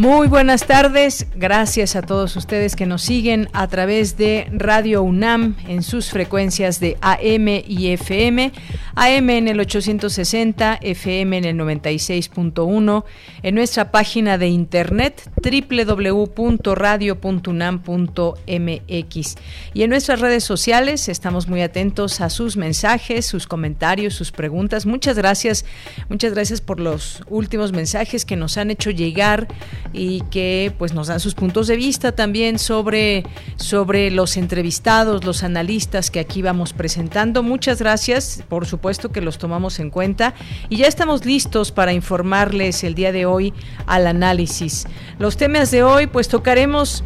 Muy buenas tardes, gracias a todos ustedes que nos siguen a través de Radio UNAM en sus frecuencias de AM y FM, AM en el 860, FM en el 96.1, en nuestra página de internet www.radio.unam.mx y en nuestras redes sociales estamos muy atentos a sus mensajes, sus comentarios, sus preguntas. Muchas gracias, muchas gracias por los últimos mensajes que nos han hecho llegar y que pues nos dan sus puntos de vista también sobre, sobre los entrevistados, los analistas que aquí vamos presentando. Muchas gracias, por supuesto que los tomamos en cuenta y ya estamos listos para informarles el día de hoy al análisis. Los temas de hoy pues tocaremos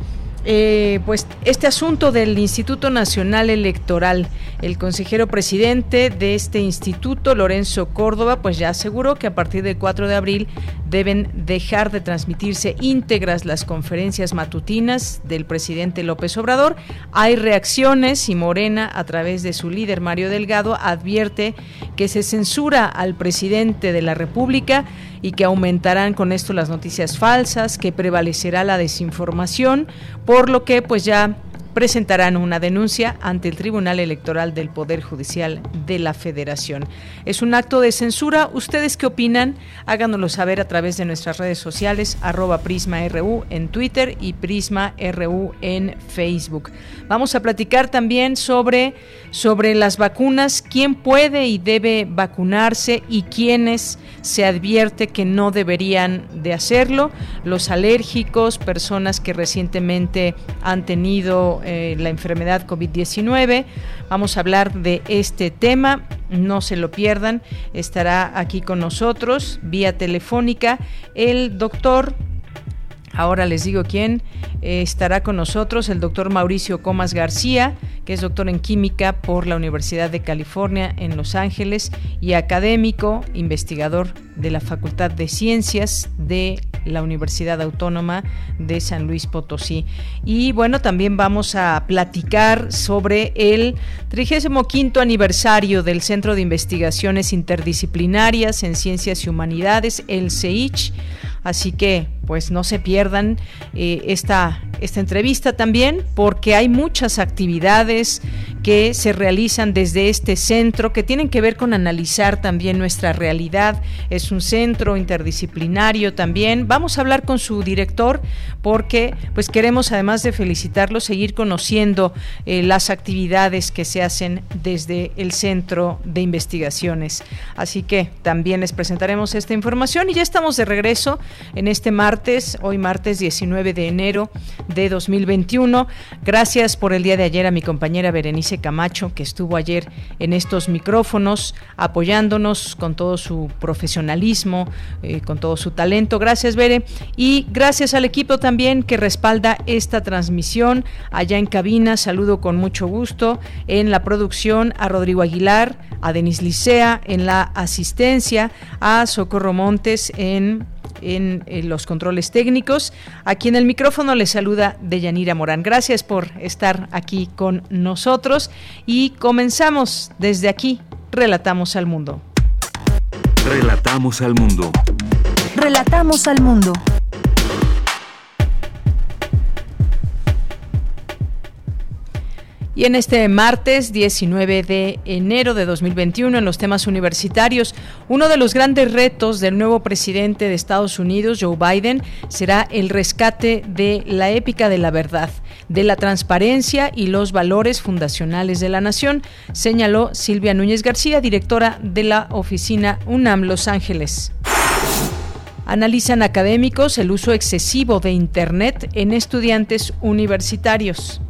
eh, pues este asunto del Instituto Nacional Electoral. El consejero presidente de este instituto, Lorenzo Córdoba, pues ya aseguró que a partir del 4 de abril deben dejar de transmitirse íntegras las conferencias matutinas del presidente López Obrador. Hay reacciones y Morena, a través de su líder Mario Delgado, advierte que se censura al presidente de la República y que aumentarán con esto las noticias falsas, que prevalecerá la desinformación, por lo que pues ya presentarán una denuncia ante el Tribunal Electoral del Poder Judicial de la Federación. Es un acto de censura. ¿Ustedes qué opinan? Háganoslo saber a través de nuestras redes sociales, arroba PrismaRU en Twitter y PrismaRU en Facebook. Vamos a platicar también sobre, sobre las vacunas, quién puede y debe vacunarse y quiénes se advierte que no deberían de hacerlo, los alérgicos, personas que recientemente han tenido eh, la enfermedad COVID-19. Vamos a hablar de este tema, no se lo pierdan, estará aquí con nosotros vía telefónica el doctor Ahora les digo quién eh, estará con nosotros, el doctor Mauricio Comas García, que es doctor en química por la Universidad de California en Los Ángeles y académico, investigador de la Facultad de Ciencias de la Universidad Autónoma de San Luis Potosí. Y bueno, también vamos a platicar sobre el 35 aniversario del Centro de Investigaciones Interdisciplinarias en Ciencias y Humanidades, el CEICH Así que pues no se pierdan eh, esta, esta entrevista también porque hay muchas actividades que se realizan desde este centro que tienen que ver con analizar también nuestra realidad. Es un centro interdisciplinario también. Vamos a hablar con su director porque pues queremos además de felicitarlo seguir conociendo eh, las actividades que se hacen desde el centro de investigaciones. Así que también les presentaremos esta información y ya estamos de regreso en este martes, hoy martes 19 de enero de 2021. Gracias por el día de ayer a mi compañera Berenice Camacho, que estuvo ayer en estos micrófonos apoyándonos con todo su profesionalismo, eh, con todo su talento. Gracias, Bere. Y gracias al equipo también que respalda esta transmisión allá en cabina. Saludo con mucho gusto en la producción a Rodrigo Aguilar, a Denis Licea en la asistencia, a Socorro Montes en en, los controles técnicos. Aquí en el micrófono les saluda Deyanira Morán. Gracias por estar aquí con nosotros y comenzamos desde aquí. Relatamos al mundo. Relatamos al mundo. Relatamos al mundo. Y en este martes 19 de enero de 2021, en los temas universitarios, uno de los grandes retos del nuevo presidente de Estados Unidos, Joe Biden, será el rescate de la épica de la verdad, de la transparencia y los valores fundacionales de la nación, señaló Silvia Núñez García, directora de la oficina UNAM Los Ángeles. Analizan académicos el uso excesivo de Internet en estudiantes universitarios.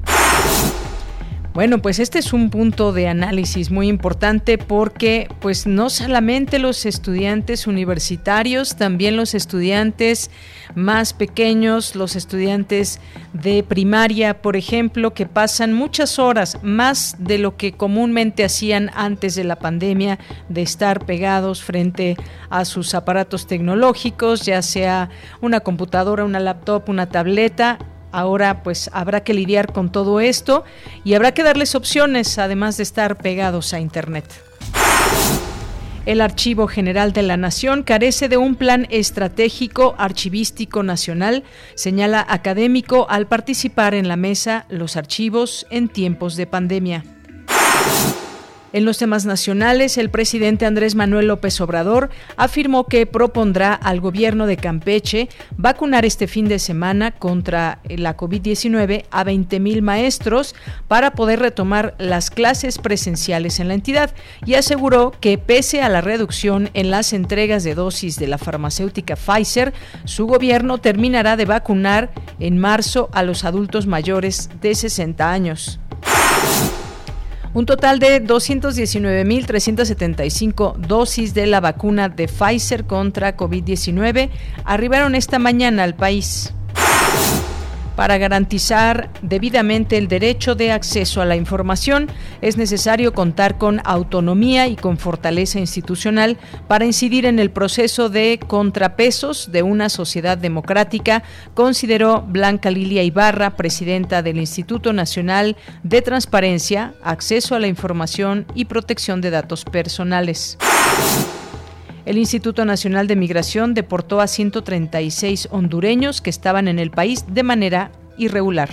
Bueno, pues este es un punto de análisis muy importante porque pues no solamente los estudiantes universitarios, también los estudiantes más pequeños, los estudiantes de primaria, por ejemplo, que pasan muchas horas más de lo que comúnmente hacían antes de la pandemia de estar pegados frente a sus aparatos tecnológicos, ya sea una computadora, una laptop, una tableta, Ahora pues habrá que lidiar con todo esto y habrá que darles opciones además de estar pegados a Internet. El Archivo General de la Nación carece de un plan estratégico archivístico nacional, señala académico al participar en la mesa Los archivos en tiempos de pandemia. En los temas nacionales, el presidente Andrés Manuel López Obrador afirmó que propondrá al gobierno de Campeche vacunar este fin de semana contra la COVID-19 a 20.000 maestros para poder retomar las clases presenciales en la entidad y aseguró que pese a la reducción en las entregas de dosis de la farmacéutica Pfizer, su gobierno terminará de vacunar en marzo a los adultos mayores de 60 años. Un total de 219.375 dosis de la vacuna de Pfizer contra COVID-19 arribaron esta mañana al país para garantizar debidamente el derecho de acceso a la información, es necesario contar con autonomía y con fortaleza institucional para incidir en el proceso de contrapesos de una sociedad democrática, consideró Blanca Lilia Ibarra, presidenta del Instituto Nacional de Transparencia, Acceso a la Información y Protección de Datos Personales. El Instituto Nacional de Migración deportó a 136 hondureños que estaban en el país de manera irregular.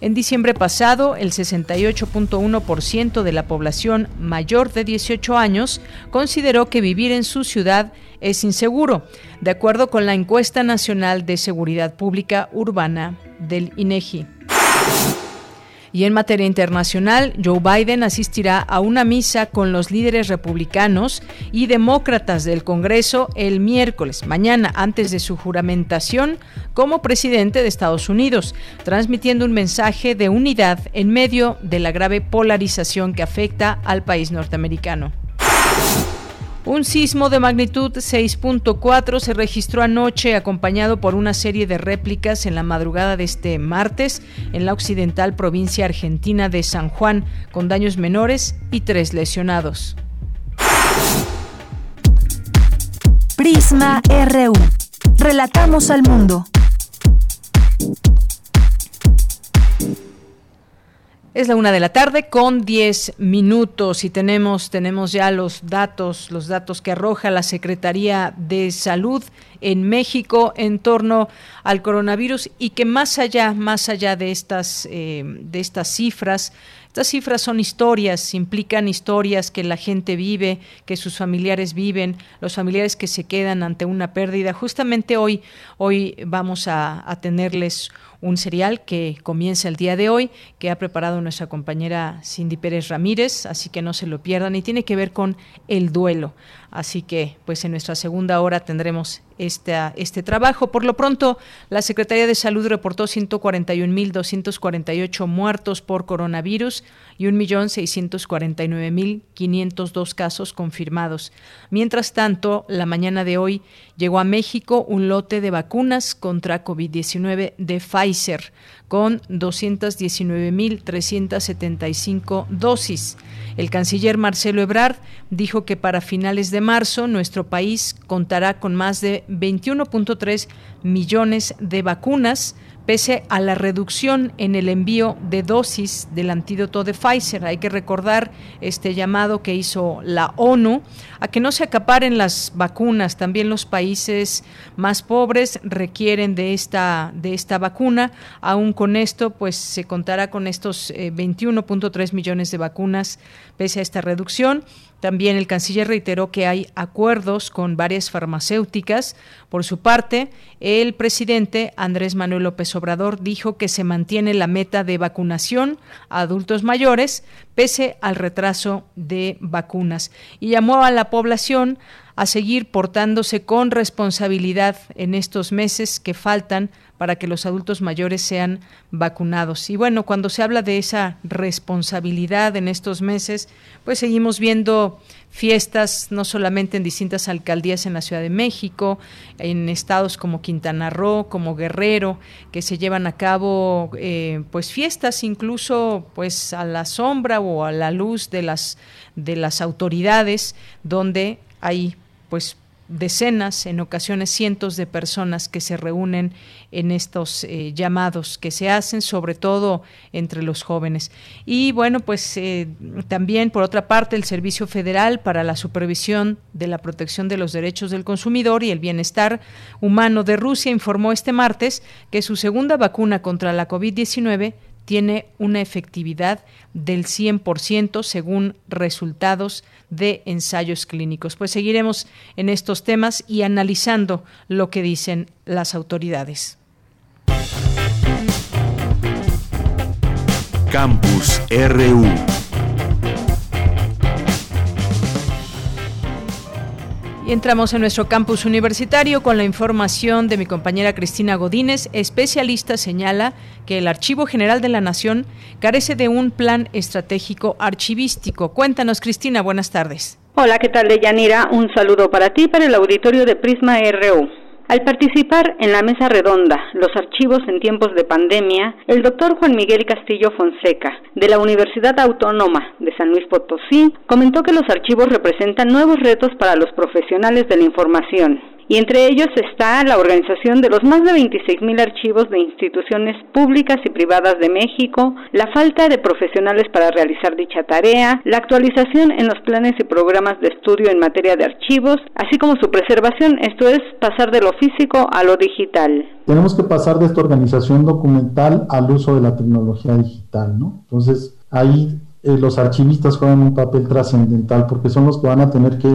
En diciembre pasado, el 68.1% de la población mayor de 18 años consideró que vivir en su ciudad es inseguro, de acuerdo con la encuesta nacional de seguridad pública urbana del INEGI. Y en materia internacional, Joe Biden asistirá a una misa con los líderes republicanos y demócratas del Congreso el miércoles, mañana, antes de su juramentación como presidente de Estados Unidos, transmitiendo un mensaje de unidad en medio de la grave polarización que afecta al país norteamericano. Un sismo de magnitud 6.4 se registró anoche acompañado por una serie de réplicas en la madrugada de este martes en la occidental provincia argentina de San Juan, con daños menores y tres lesionados. Prisma RU. Relatamos al mundo. Es la una de la tarde con 10 minutos y tenemos, tenemos ya los datos, los datos que arroja la Secretaría de Salud en México en torno al coronavirus y que más allá, más allá de estas, eh, de estas cifras, estas cifras son historias, implican historias que la gente vive, que sus familiares viven, los familiares que se quedan ante una pérdida. Justamente hoy, hoy vamos a, tenerles un serial que comienza el día de hoy, que ha preparado nuestra compañera Cindy Pérez Ramírez, así que no se lo pierdan y tiene que ver con el duelo. Así que, pues en nuestra segunda hora tendremos este trabajo. Por lo pronto, la Secretaría de Salud reportó 141.248 muertos por coronavirus y 1.649.502 casos confirmados. Mientras tanto, la mañana de hoy llegó a México un lote de vacunas contra COVID-19 de Pfizer con 219.375 dosis. El canciller Marcelo Ebrard dijo que para finales de marzo nuestro país contará con más de 21.3 millones de vacunas pese a la reducción en el envío de dosis del antídoto de Pfizer. Hay que recordar este llamado que hizo la ONU a que no se acaparen las vacunas. También los países más pobres requieren de esta, de esta vacuna. Aún con esto, pues se contará con estos 21.3 eh, millones de vacunas pese a esta reducción. También el canciller reiteró que hay acuerdos con varias farmacéuticas. Por su parte, el presidente Andrés Manuel López Obrador dijo que se mantiene la meta de vacunación a adultos mayores pese al retraso de vacunas y llamó a la población a seguir portándose con responsabilidad en estos meses que faltan para que los adultos mayores sean vacunados. Y bueno, cuando se habla de esa responsabilidad en estos meses, pues seguimos viendo fiestas no solamente en distintas alcaldías en la Ciudad de México, en estados como Quintana Roo, como Guerrero, que se llevan a cabo eh, pues fiestas incluso pues a la sombra o a la luz de las de las autoridades donde hay pues decenas, en ocasiones cientos de personas que se reúnen en estos eh, llamados que se hacen, sobre todo entre los jóvenes. Y bueno, pues eh, también, por otra parte, el Servicio Federal para la Supervisión de la Protección de los Derechos del Consumidor y el Bienestar Humano de Rusia informó este martes que su segunda vacuna contra la COVID-19 tiene una efectividad del 100% según resultados de ensayos clínicos. Pues seguiremos en estos temas y analizando lo que dicen las autoridades. Campus RU Y entramos en nuestro campus universitario con la información de mi compañera Cristina Godínez. Especialista señala que el Archivo General de la Nación carece de un plan estratégico archivístico. Cuéntanos, Cristina, buenas tardes. Hola, ¿qué tal, Deyanira? Un saludo para ti, para el auditorio de Prisma RU. Al participar en la mesa redonda Los archivos en tiempos de pandemia, el doctor Juan Miguel Castillo Fonseca, de la Universidad Autónoma de San Luis Potosí, comentó que los archivos representan nuevos retos para los profesionales de la información y entre ellos está la organización de los más de 26 mil archivos de instituciones públicas y privadas de México, la falta de profesionales para realizar dicha tarea, la actualización en los planes y programas de estudio en materia de archivos, así como su preservación, esto es pasar de lo físico a lo digital. Tenemos que pasar de esta organización documental al uso de la tecnología digital, ¿no? Entonces, ahí eh, los archivistas juegan un papel trascendental porque son los que van a tener que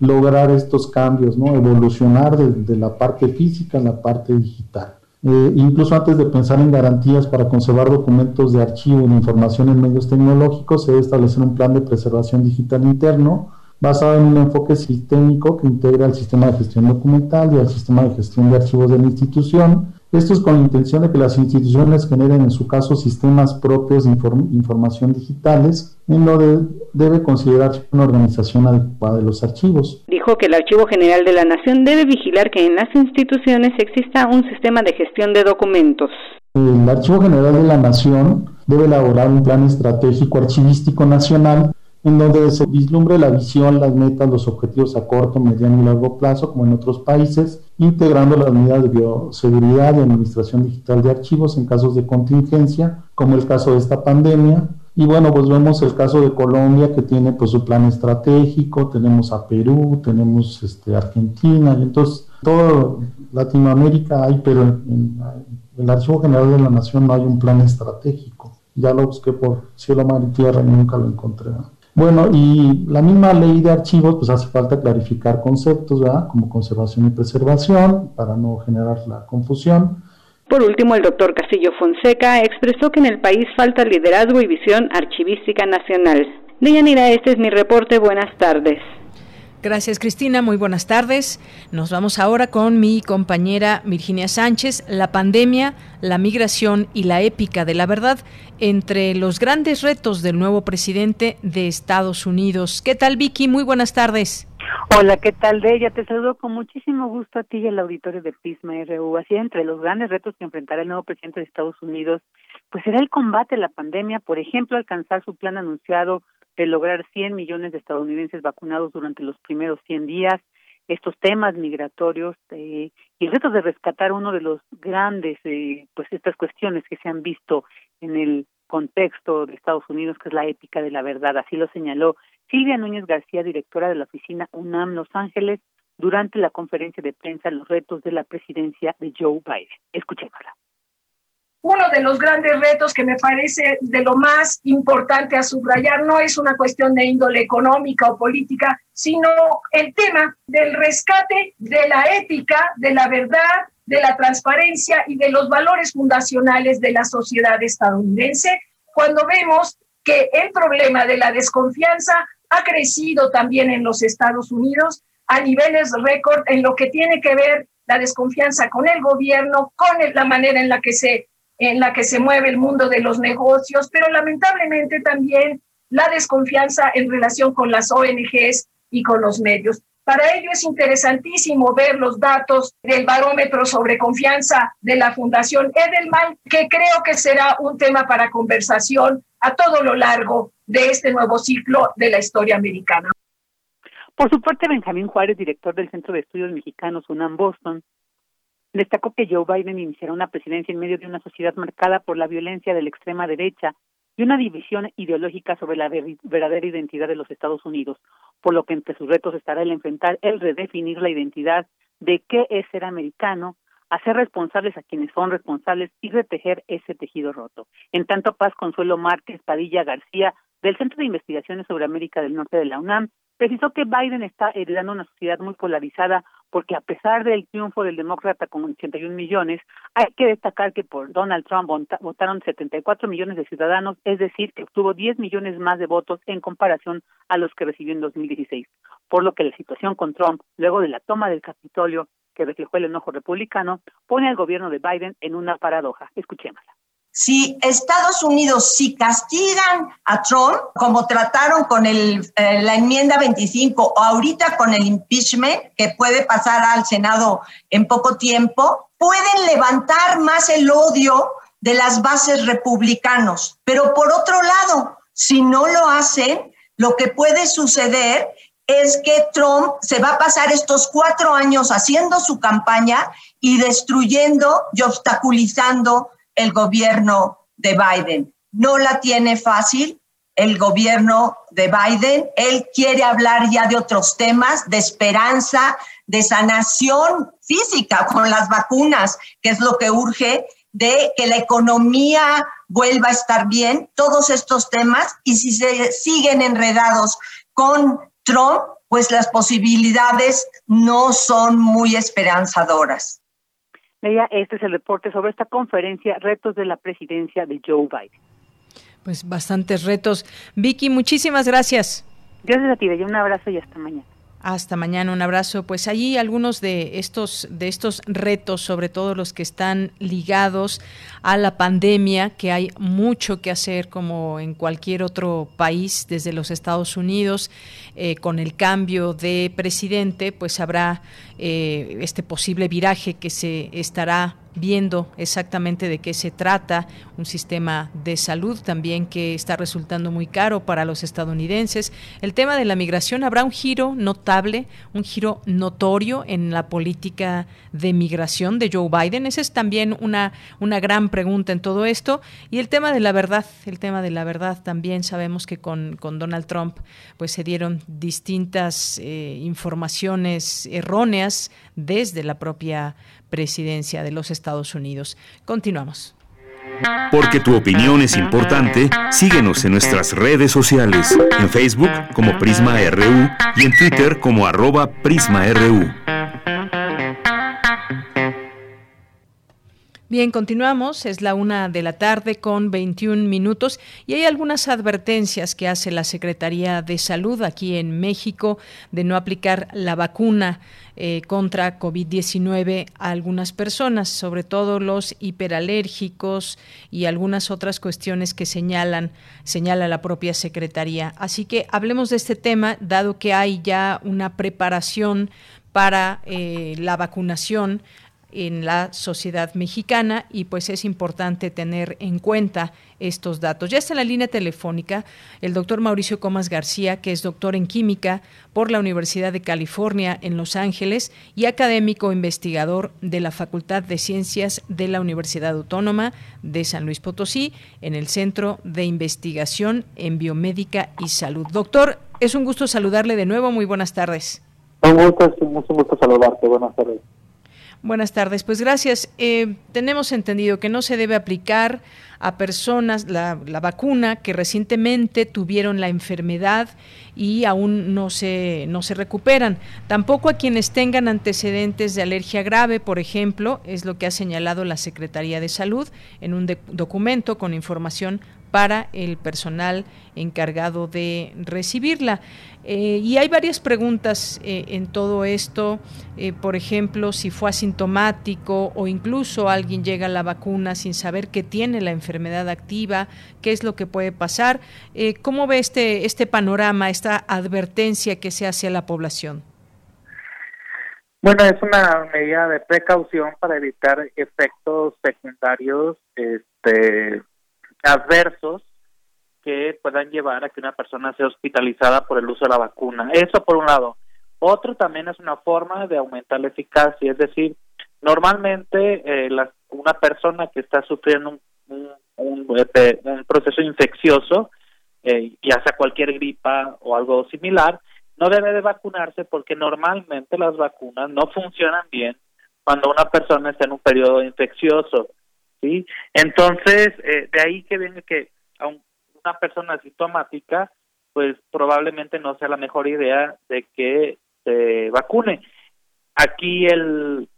lograr estos cambios, ¿no? evolucionar de, la parte física a la parte digital. Eh, incluso antes de pensar en garantías para conservar documentos de archivo de información en medios tecnológicos, se debe establecer un plan de preservación digital interno basado en un enfoque sistémico que integra el sistema de gestión documental y el sistema de gestión de archivos de la institución, esto es con la intención de que las instituciones generen en su caso sistemas propios de información digitales, en lo debe considerarse una organización adecuada de los archivos. Dijo que el Archivo General de la Nación debe vigilar que en las instituciones exista un sistema de gestión de documentos. El Archivo General de la Nación debe elaborar un plan estratégico archivístico nacional en donde se vislumbre la visión, las metas, los objetivos a corto, mediano y largo plazo, como en otros países, integrando las medidas de bioseguridad y administración digital de archivos en casos de contingencia, como el caso de esta pandemia. Y bueno, pues vemos el caso de Colombia que tiene pues su plan estratégico, tenemos a Perú, tenemos este, Argentina, entonces todo Latinoamérica hay, pero en, en el Archivo General de la Nación no hay un plan estratégico. Ya lo busqué por cielo, mar y tierra y nunca lo encontré. Bueno, y la misma ley de archivos, pues hace falta clarificar conceptos, ¿verdad? Como conservación y preservación, para no generar la confusión. Por último, el doctor Castillo Fonseca expresó que en el país falta liderazgo y visión archivística nacional. Deyanira, este es mi reporte. Buenas tardes. Gracias, Cristina. Muy buenas tardes. Nos vamos ahora con mi compañera Virginia Sánchez. La pandemia, la migración y la épica de la verdad entre los grandes retos del nuevo presidente de Estados Unidos. ¿Qué tal, Vicky? Muy buenas tardes. Hola, ¿qué tal, de ella? Te saludo con muchísimo gusto a ti y al auditorio de Pisma RU. Así, entre los grandes retos que enfrentará el nuevo presidente de Estados Unidos, pues será el combate a la pandemia, por ejemplo, alcanzar su plan anunciado de lograr 100 millones de estadounidenses vacunados durante los primeros 100 días, estos temas migratorios eh, y el reto de rescatar uno de los grandes, eh, pues estas cuestiones que se han visto en el contexto de Estados Unidos, que es la ética de la verdad. Así lo señaló Silvia Núñez García, directora de la oficina UNAM Los Ángeles, durante la conferencia de prensa Los retos de la presidencia de Joe Biden. Escuchémosla uno de los grandes retos que me parece de lo más importante a subrayar no es una cuestión de índole económica o política, sino el tema del rescate de la ética, de la verdad, de la transparencia y de los valores fundacionales de la sociedad estadounidense, cuando vemos que el problema de la desconfianza ha crecido también en los Estados Unidos a niveles récord en lo que tiene que ver la desconfianza con el gobierno, con la manera en la que se en la que se mueve el mundo de los negocios, pero lamentablemente también la desconfianza en relación con las ONGs y con los medios. Para ello es interesantísimo ver los datos del barómetro sobre confianza de la Fundación Edelman, que creo que será un tema para conversación a todo lo largo de este nuevo ciclo de la historia americana. Por su parte, Benjamín Juárez, director del Centro de Estudios Mexicanos UNAM Boston, destacó que Joe Biden iniciará una presidencia en medio de una sociedad marcada por la violencia de la extrema derecha y una división ideológica sobre la verdadera identidad de los Estados Unidos, por lo que entre sus retos estará el enfrentar, el redefinir la identidad de qué es ser americano, hacer responsables a quienes son responsables y retejer ese tejido roto. En tanto, Paz Consuelo Márquez Padilla García, del Centro de Investigaciones sobre América del Norte de la UNAM, precisó que Biden está heredando una sociedad muy polarizada porque a pesar del triunfo del demócrata con 81 millones, hay que destacar que por Donald Trump votaron 74 millones de ciudadanos, es decir, que obtuvo 10 millones más de votos en comparación a los que recibió en 2016, por lo que la situación con Trump, luego de la toma del Capitolio, que reflejó el enojo republicano, pone al gobierno de Biden en una paradoja. Escuchémosla. Si Estados Unidos, si castigan a Trump, como trataron con el, eh, la enmienda 25 o ahorita con el impeachment, que puede pasar al Senado en poco tiempo, pueden levantar más el odio de las bases republicanos. Pero por otro lado, si no lo hacen, lo que puede suceder es que Trump se va a pasar estos cuatro años haciendo su campaña y destruyendo y obstaculizando el gobierno de Biden. No la tiene fácil el gobierno de Biden. Él quiere hablar ya de otros temas, de esperanza, de sanación física con las vacunas, que es lo que urge, de que la economía vuelva a estar bien, todos estos temas. Y si se siguen enredados con Trump, pues las posibilidades no son muy esperanzadoras. Leia, este es el reporte sobre esta conferencia, retos de la presidencia de Joe Biden. Pues bastantes retos. Vicky, muchísimas gracias. Gracias a ti, Bella. Un abrazo y hasta mañana. Hasta mañana, un abrazo. Pues allí algunos de estos, de estos retos, sobre todo los que están ligados a la pandemia, que hay mucho que hacer como en cualquier otro país, desde los Estados Unidos, eh, con el cambio de presidente, pues habrá eh, este posible viraje que se estará viendo exactamente de qué se trata, un sistema de salud también que está resultando muy caro para los estadounidenses. El tema de la migración habrá un giro notable, un giro notorio en la política de migración de Joe Biden. Esa es también una, una gran pregunta en todo esto. Y el tema de la verdad, el tema de la verdad también sabemos que con, con Donald Trump pues se dieron distintas eh, informaciones erróneas desde la propia presidencia de los Estados Unidos. Continuamos. Porque tu opinión es importante, síguenos en nuestras redes sociales, en Facebook como Prisma RU y en Twitter como arroba PrismaRU. Bien, continuamos. Es la una de la tarde con 21 minutos y hay algunas advertencias que hace la Secretaría de Salud aquí en México de no aplicar la vacuna eh, contra COVID-19 a algunas personas, sobre todo los hiperalérgicos y algunas otras cuestiones que señalan señala la propia Secretaría. Así que hablemos de este tema, dado que hay ya una preparación para eh, la vacunación en la sociedad mexicana y pues es importante tener en cuenta estos datos. Ya está en la línea telefónica el doctor Mauricio Comas García, que es doctor en química por la Universidad de California en Los Ángeles y académico investigador de la Facultad de Ciencias de la Universidad Autónoma de San Luis Potosí en el Centro de Investigación en Biomédica y Salud. Doctor, es un gusto saludarle de nuevo. Muy buenas tardes. Un gusto, un gusto saludarte. Buenas tardes. Buenas tardes. Pues gracias. Eh, tenemos entendido que no se debe aplicar a personas la, vacuna que recientemente tuvieron la enfermedad y aún no se, no se recuperan. Tampoco a quienes tengan antecedentes de alergia grave, por ejemplo, es lo que ha señalado la Secretaría de Salud en un documento con información para el personal encargado de recibirla. Eh, y hay varias preguntas eh, en todo esto, eh, por ejemplo, si fue asintomático o incluso alguien llega a la vacuna sin saber que tiene la enfermedad activa, qué es lo que puede pasar. ¿Cómo ve este, este panorama, esta advertencia que se hace a la población? Bueno, es una medida de precaución para evitar efectos secundarios este, adversos que puedan llevar a que una persona sea hospitalizada por el uso de la vacuna. Eso por un lado. Otro también es una forma de aumentar la eficacia, es decir, normalmente eh, una persona que está sufriendo un, este, proceso infeccioso, eh, ya sea cualquier gripa o algo similar, no debe de vacunarse porque normalmente las vacunas no funcionan bien cuando una persona está en un periodo infeccioso, ¿sí? Entonces, eh, de ahí que viene que aun, una persona asintomática, pues probablemente no sea la mejor idea de que se vacune. Aquí el,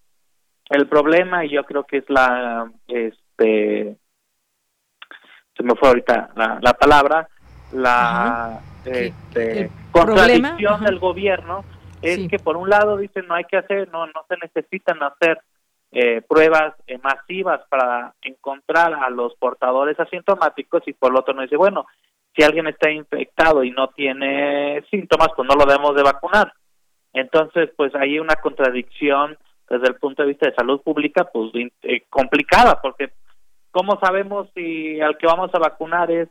el problema, y yo creo que es la, este, se me fue ahorita la, la palabra, la este, contradicción del gobierno es que por un lado dicen no hay que hacer, no, no se necesitan hacer eh, pruebas eh, masivas para encontrar a los portadores asintomáticos y por el otro no dice, bueno, si alguien está infectado y no tiene síntomas, pues no lo debemos de vacunar. Entonces, pues hay una contradicción desde el punto de vista de salud pública, pues eh, complicada, porque ¿cómo sabemos si al que vamos a vacunar es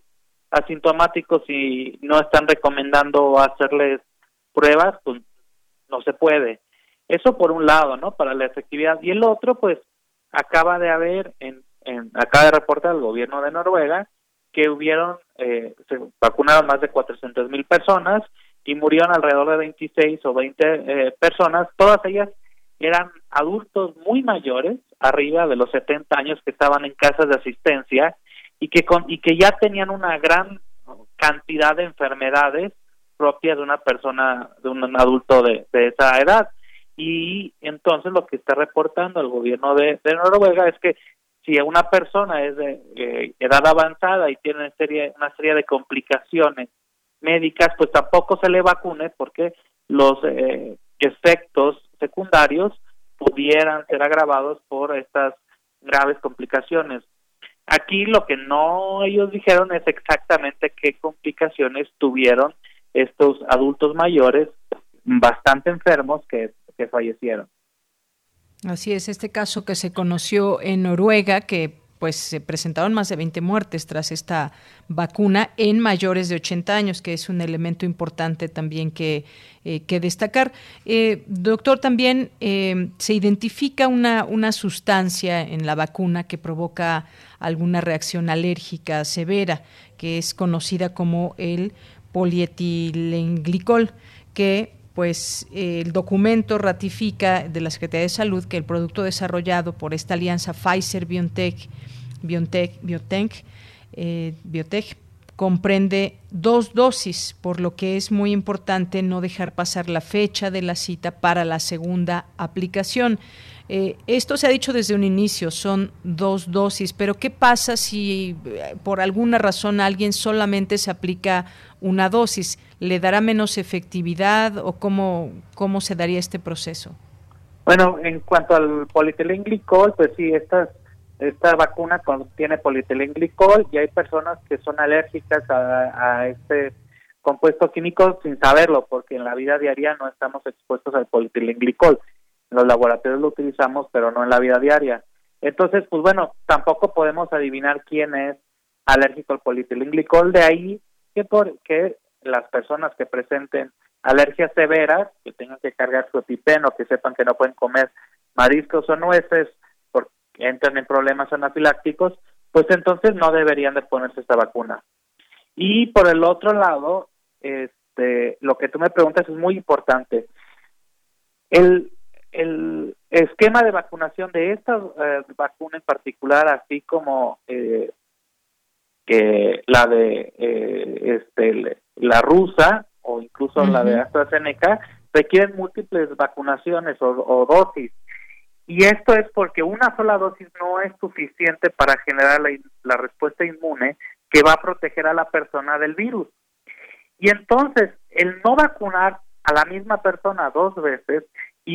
asintomático si no están recomendando hacerles pruebas? Pues no se puede. Eso por un lado, ¿no? Para la efectividad. Y el otro, pues, acaba de haber, en, en acaba de reportar el gobierno de Noruega, que hubieron, eh, se vacunaron más de 400 mil personas y murieron alrededor de 26 o 20 eh, personas. Todas ellas eran adultos muy mayores, arriba de los 70 años, que estaban en casas de asistencia y que, con, y que ya tenían una gran cantidad de enfermedades propias de una persona, de un adulto de esa edad y entonces lo que está reportando el gobierno de, Noruega es que si una persona es de edad avanzada y tiene una serie, una serie de complicaciones médicas, pues tampoco se le vacune porque los eh, efectos secundarios pudieran ser agravados por estas graves complicaciones. Aquí lo que no ellos dijeron es exactamente qué complicaciones tuvieron estos adultos mayores bastante enfermos que fallecieron. Así es, este caso que se conoció en Noruega, que pues se presentaron más de 20 muertes tras esta vacuna en mayores de 80 años, que es un elemento importante también que, eh, que destacar. Eh, doctor, también eh, se identifica una, una sustancia en la vacuna que provoca alguna reacción alérgica severa, que es conocida como el polietilenglicol, que pues el documento ratifica de la Secretaría de Salud que el producto desarrollado por esta alianza Pfizer BioNTech, BioNTech, Biotech, eh, comprende dos dosis, por lo que es muy importante no dejar pasar la fecha de la cita para la segunda aplicación. Eh, esto se ha dicho desde un inicio, son dos dosis, pero ¿qué pasa si eh, por alguna razón alguien solamente se aplica una dosis? ¿Le dará menos efectividad o cómo, cómo se daría este proceso? Bueno, en cuanto al polietilenglicol, pues sí, esta, esta vacuna contiene polietilenglicol y hay personas que son alérgicas a, a este compuesto químico sin saberlo, porque en la vida diaria no estamos expuestos al polietilenglicol los laboratorios lo utilizamos, pero no en la vida diaria. Entonces, pues bueno, tampoco podemos adivinar quién es alérgico al polietilenglicol, de ahí que, por, que las personas que presenten alergias severas, que tengan que cargar su epipeno, que sepan que no pueden comer mariscos o nueces porque entran en problemas anafilácticos, pues entonces no deberían de ponerse esta vacuna. Y por el otro lado, este, lo que tú me preguntas es muy importante. El, el esquema de vacunación de esta eh, vacuna en particular, así como eh, la de eh, este la rusa o incluso la de AstraZeneca, requieren múltiples vacunaciones o, dosis. Y esto es porque una sola dosis no es suficiente para generar la, la respuesta inmune que va a proteger a la persona del virus. Y entonces, el no vacunar a la misma persona dos veces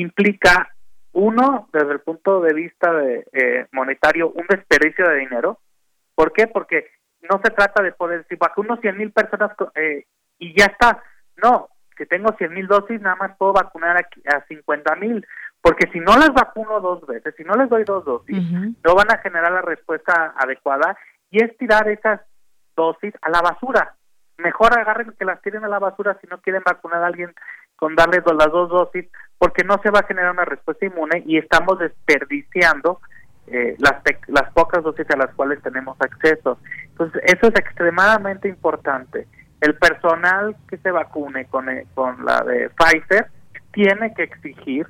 implica, uno, desde el punto de vista de, eh, monetario, un desperdicio de dinero. ¿Por qué? Porque no se trata de poder decir, vacuno 100 mil personas eh, y ya está. No, que tengo 100 mil dosis, nada más puedo vacunar a, a 50 mil. Porque si no las vacuno dos veces, si no les doy dos dosis, no van a generar la respuesta adecuada y es tirar esas dosis a la basura. Mejor agarren que las tiren a la basura si no quieren vacunar a alguien con darle las dos dosis, porque no se va a generar una respuesta inmune y estamos desperdiciando eh, las, las pocas dosis a las cuales tenemos acceso. Entonces, eso es extremadamente importante. El personal que se vacune con, eh, con la de Pfizer tiene que exigir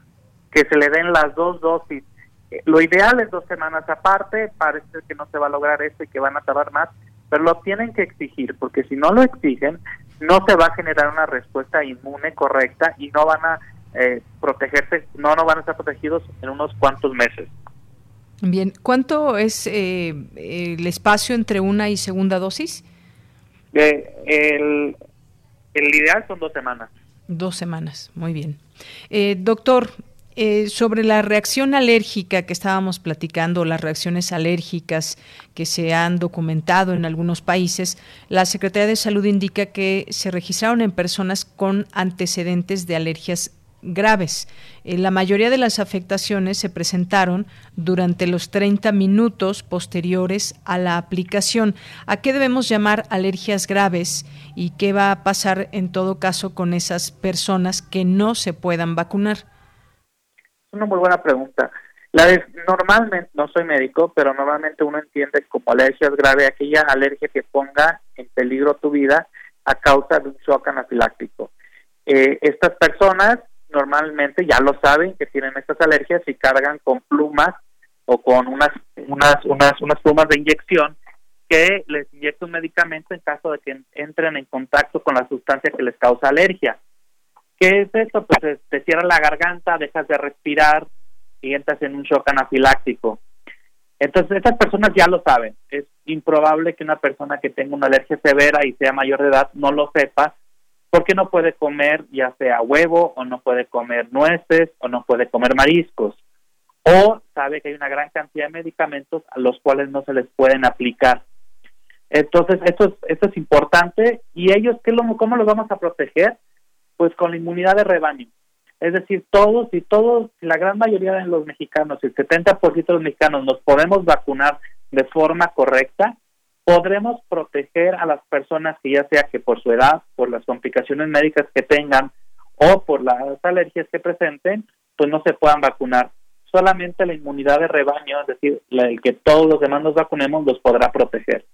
que se le den las dos dosis. Eh, lo ideal es dos semanas aparte, parece que no se va a lograr esto y que van a tardar más, pero lo tienen que exigir, porque si no lo exigen, no se va a generar una respuesta inmune correcta y no van a protegerse, no, no van a estar protegidos en unos cuantos meses. Bien, ¿cuánto es eh, el espacio entre una y segunda dosis? Eh, el, el, ideal son dos semanas. Dos semanas, muy bien. Eh, sobre la reacción alérgica que estábamos platicando, las reacciones alérgicas que se han documentado en algunos países, la Secretaría de Salud indica que se registraron en personas con antecedentes de alergias graves. Eh, la mayoría de las afectaciones se presentaron durante los 30 minutos posteriores a la aplicación. ¿A qué debemos llamar alergias graves y qué va a pasar en todo caso con esas personas que no se puedan vacunar? Es una muy buena pregunta. La normalmente, no soy médico, pero normalmente uno entiende como alergias grave aquella alergia que ponga en peligro tu vida a causa de un shock anafiláctico. Eh, estas personas normalmente ya lo saben que tienen estas alergias y cargan con plumas o con unas unas unas unas plumas de inyección que les inyecta un medicamento en caso de que entren en contacto con la sustancia que les causa alergia. ¿Qué es esto? Pues te cierra la garganta, dejas de respirar y entras en un shock anafiláctico. Entonces, estas personas ya lo saben. Es improbable que una persona que tenga una alergia severa y sea mayor de edad no lo sepa porque no puede comer ya sea huevo o no puede comer nueces o no puede comer mariscos o sabe que hay una gran cantidad de medicamentos a los cuales no se les pueden aplicar. Entonces, esto es, esto es importante y ellos, ¿qué lo, ¿cómo los vamos a proteger? Pues con la inmunidad de rebaño. Es decir, todos y todos, la gran mayoría de los mexicanos, el 70% de los mexicanos nos podemos vacunar de forma correcta, podremos proteger a las personas que ya sea que por su edad, por las complicaciones médicas que tengan o por las alergias que presenten, pues no se puedan vacunar. Solamente la inmunidad de rebaño, es decir, el que todos los demás nos vacunemos, los podrá proteger.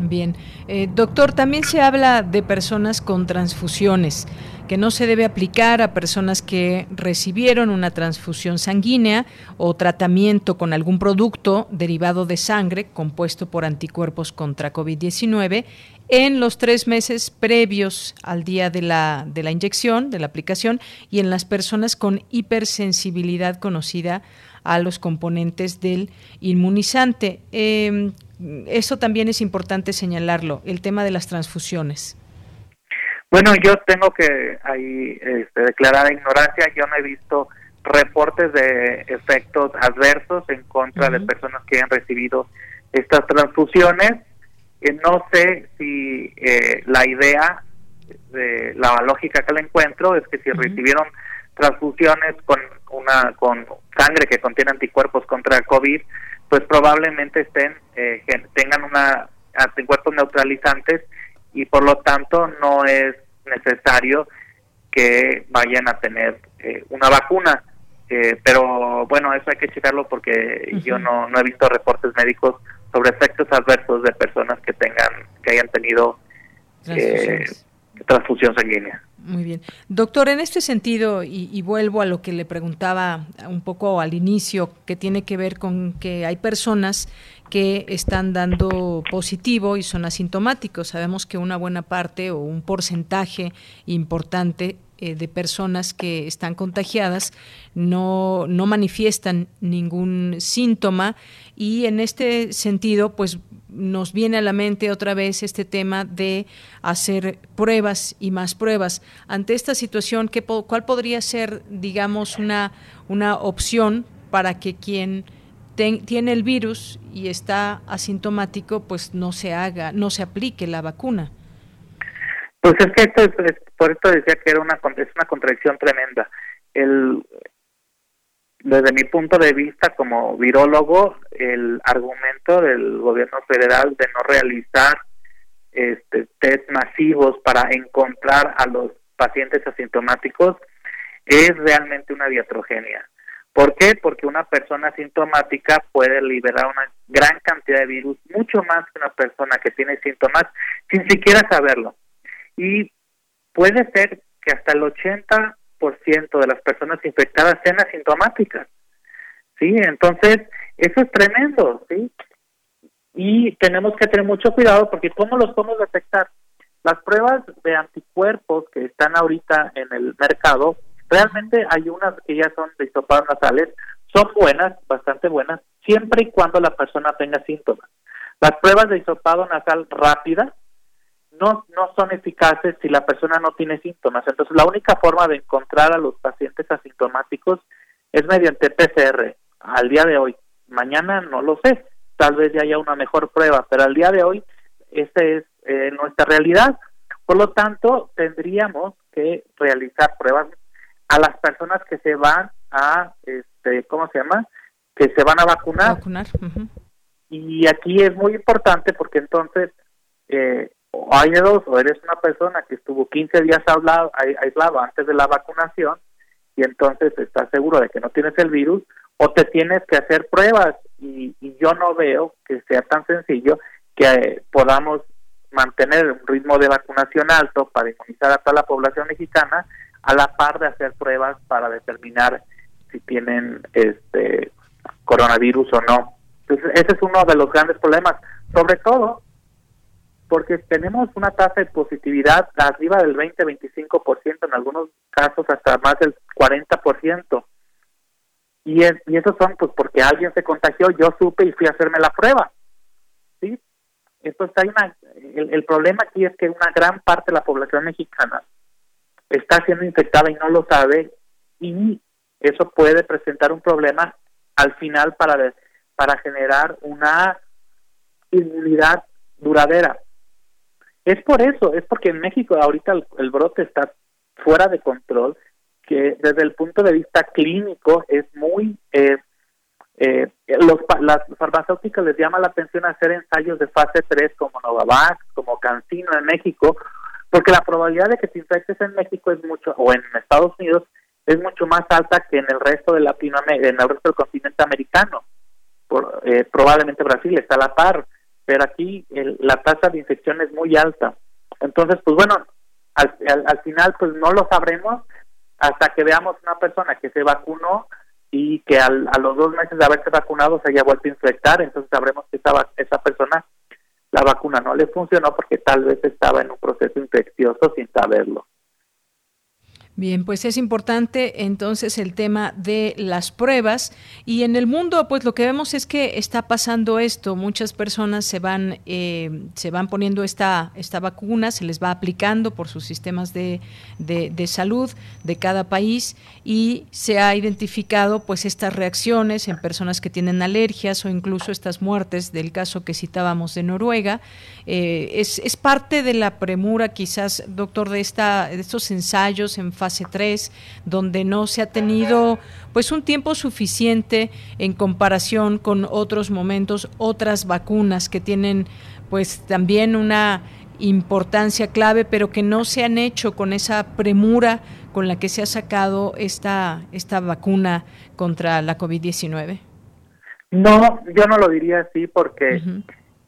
Bien, eh, doctor, también se habla de personas con transfusiones que no se debe aplicar a personas que recibieron una transfusión sanguínea o tratamiento con algún producto derivado de sangre compuesto por anticuerpos contra COVID-19 en los tres meses previos al día de la, de la inyección, de la aplicación, y en las personas con hipersensibilidad conocida a los componentes del inmunizante. Eh, eso también es importante señalarlo, el tema de las transfusiones. Bueno, yo tengo que ahí este, declarar ignorancia. Yo no he visto reportes de efectos adversos en contra de personas que han recibido estas transfusiones. Eh, no sé si eh, la idea, de la lógica que le encuentro es que si recibieron transfusiones con una con sangre que contiene anticuerpos contra el COVID, pues probablemente estén eh, tengan una anticuerpos neutralizantes y por lo tanto no es necesario que vayan a tener eh, una vacuna. Eh, pero bueno, eso hay que checarlo porque yo no, no he visto reportes médicos sobre efectos adversos de personas que tengan que hayan tenido transfusión sanguínea. Muy bien. Doctor, en este sentido, y, vuelvo a lo que le preguntaba un poco al inicio, que tiene que ver con que hay personas que están dando positivo y son asintomáticos. Sabemos que una buena parte o un porcentaje importante eh, de personas que están contagiadas no, no manifiestan ningún síntoma y en este sentido pues nos viene a la mente otra vez este tema de hacer pruebas y más pruebas. Ante esta situación, ¿qué, ¿cuál podría ser, digamos, una, una opción para que quien tiene el virus y está asintomático, pues no se haga, no se aplique la vacuna? Pues es que esto es, por esto decía que era una es una contradicción tremenda. El desde mi punto de vista como virólogo, el argumento del gobierno federal de no realizar este, test masivos para encontrar a los pacientes asintomáticos es realmente una diatrogenia. ¿Por qué? Porque una persona asintomática puede liberar una gran cantidad de virus, mucho más que una persona que tiene síntomas, sin siquiera saberlo y puede ser que hasta el 80% de las personas infectadas sean asintomáticas. ¿Sí? Entonces, eso es tremendo, ¿sí? Y tenemos que tener mucho cuidado porque ¿cómo los podemos detectar? Las pruebas de anticuerpos que están ahorita en el mercado, realmente hay unas que ya son de hisopados nasales, son buenas, bastante buenas, siempre y cuando la persona tenga síntomas. Las pruebas de hisopado nasal rápidas no, no son eficaces si la persona no tiene síntomas. Entonces, la única forma de encontrar a los pacientes asintomáticos es mediante PCR. Al día de hoy, mañana no lo sé, tal vez ya haya una mejor prueba, pero al día de hoy esa es eh, nuestra realidad. Por lo tanto, tendríamos que realizar pruebas a las personas que se van a, este, ¿cómo se llama? Que se van a vacunar. vacunar. Y aquí es muy importante porque entonces eh, o hay de dos, o eres una persona que estuvo 15 días aislado, aislado antes de la vacunación y entonces estás seguro de que no tienes el virus, o te tienes que hacer pruebas y, yo no veo que sea tan sencillo que eh, podamos mantener un ritmo de vacunación alto para inmunizar a toda la población mexicana a la par de hacer pruebas para determinar si tienen este coronavirus o no. Entonces, ese es uno de los grandes problemas, sobre todo porque tenemos una tasa de positividad arriba del 20-25%, en algunos casos hasta más del 40%. Y, es, y esos son pues porque alguien se contagió, yo supe y fui a hacerme la prueba. ¿Sí? Entonces hay una, el, el problema aquí es que una gran parte de la población mexicana está siendo infectada y no lo sabe y eso puede presentar un problema al final para, para generar una inmunidad duradera. Es por eso, es porque en México ahorita el, brote está fuera de control, que desde el punto de vista clínico es muy... Eh, eh, los, las farmacéuticas les llama la atención hacer ensayos de fase 3 como Novavax, como Cancino en México, porque la probabilidad de que te infectes en México es mucho, o en Estados Unidos, es mucho más alta que en el resto de Latinoamérica, en el resto del continente americano. Por, eh, probablemente Brasil está a la par pero aquí la tasa de infección es muy alta. Entonces, pues bueno, al, al, final pues no lo sabremos hasta que veamos una persona que se vacunó y que a los dos meses de haberse vacunado se haya vuelto a infectar, entonces sabremos que esa, esa persona la vacuna no le funcionó porque tal vez estaba en un proceso infeccioso sin saberlo. Bien, pues es importante entonces el tema de las pruebas. Y en el mundo pues lo que vemos es que está pasando esto, muchas personas se van eh, se van poniendo esta esta vacuna, se les va aplicando por sus sistemas de, de, salud de cada país y se ha identificado pues estas reacciones en personas que tienen alergias o incluso estas muertes del caso que citábamos de Noruega. Eh, es, es parte de la premura quizás doctor de esta de estos ensayos en 3, donde no se ha tenido pues un tiempo suficiente en comparación con otros momentos, otras vacunas que tienen pues también una importancia clave, pero que no se han hecho con esa premura con la que se ha sacado esta, esta vacuna contra la COVID-19? No, yo no lo diría así porque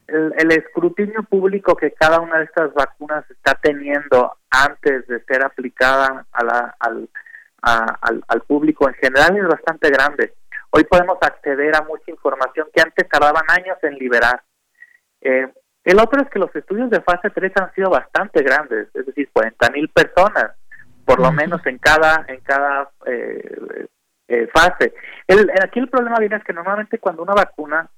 el, escrutinio público que cada una de estas vacunas está teniendo antes de ser aplicada a la, al, al, público en general es bastante grande. Hoy podemos acceder a mucha información que antes tardaban años en liberar. Eh, el otro es que los estudios de fase 3 han sido bastante grandes, es decir, 40 mil personas. por lo menos en cada en cada eh, eh, fase. El, aquí el problema viene es que normalmente cuando una vacuna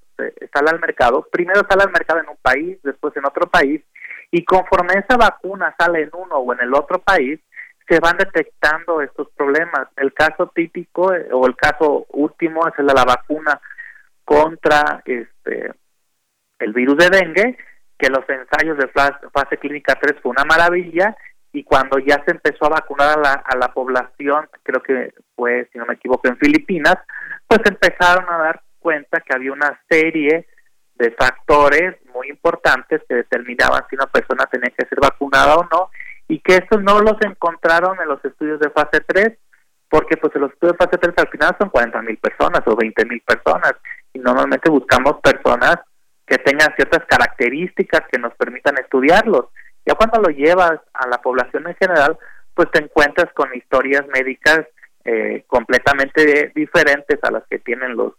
sale al mercado, primero sale al mercado en un país, después en otro país, y conforme esa vacuna sale en uno o en el otro país, se van detectando estos problemas. El caso típico eh, o el caso último es el de la vacuna contra este el virus de dengue, que los ensayos de fase clínica 3 fue una maravilla y cuando ya se empezó a vacunar a la, a la población, creo que fue, si no me equivoco, en Filipinas, pues empezaron a dar cuenta que había una serie de factores muy importantes que determinaban si una persona tenía que ser vacunada o no y que estos no los encontraron en los estudios de fase 3 porque pues en los estudios de fase 3 al final son 40 mil personas o 20 mil personas y normalmente buscamos personas que tengan ciertas características que nos permitan estudiarlos. Ya cuando lo llevas a la población en general, pues te encuentras con historias médicas eh, completamente diferentes a las que tienen los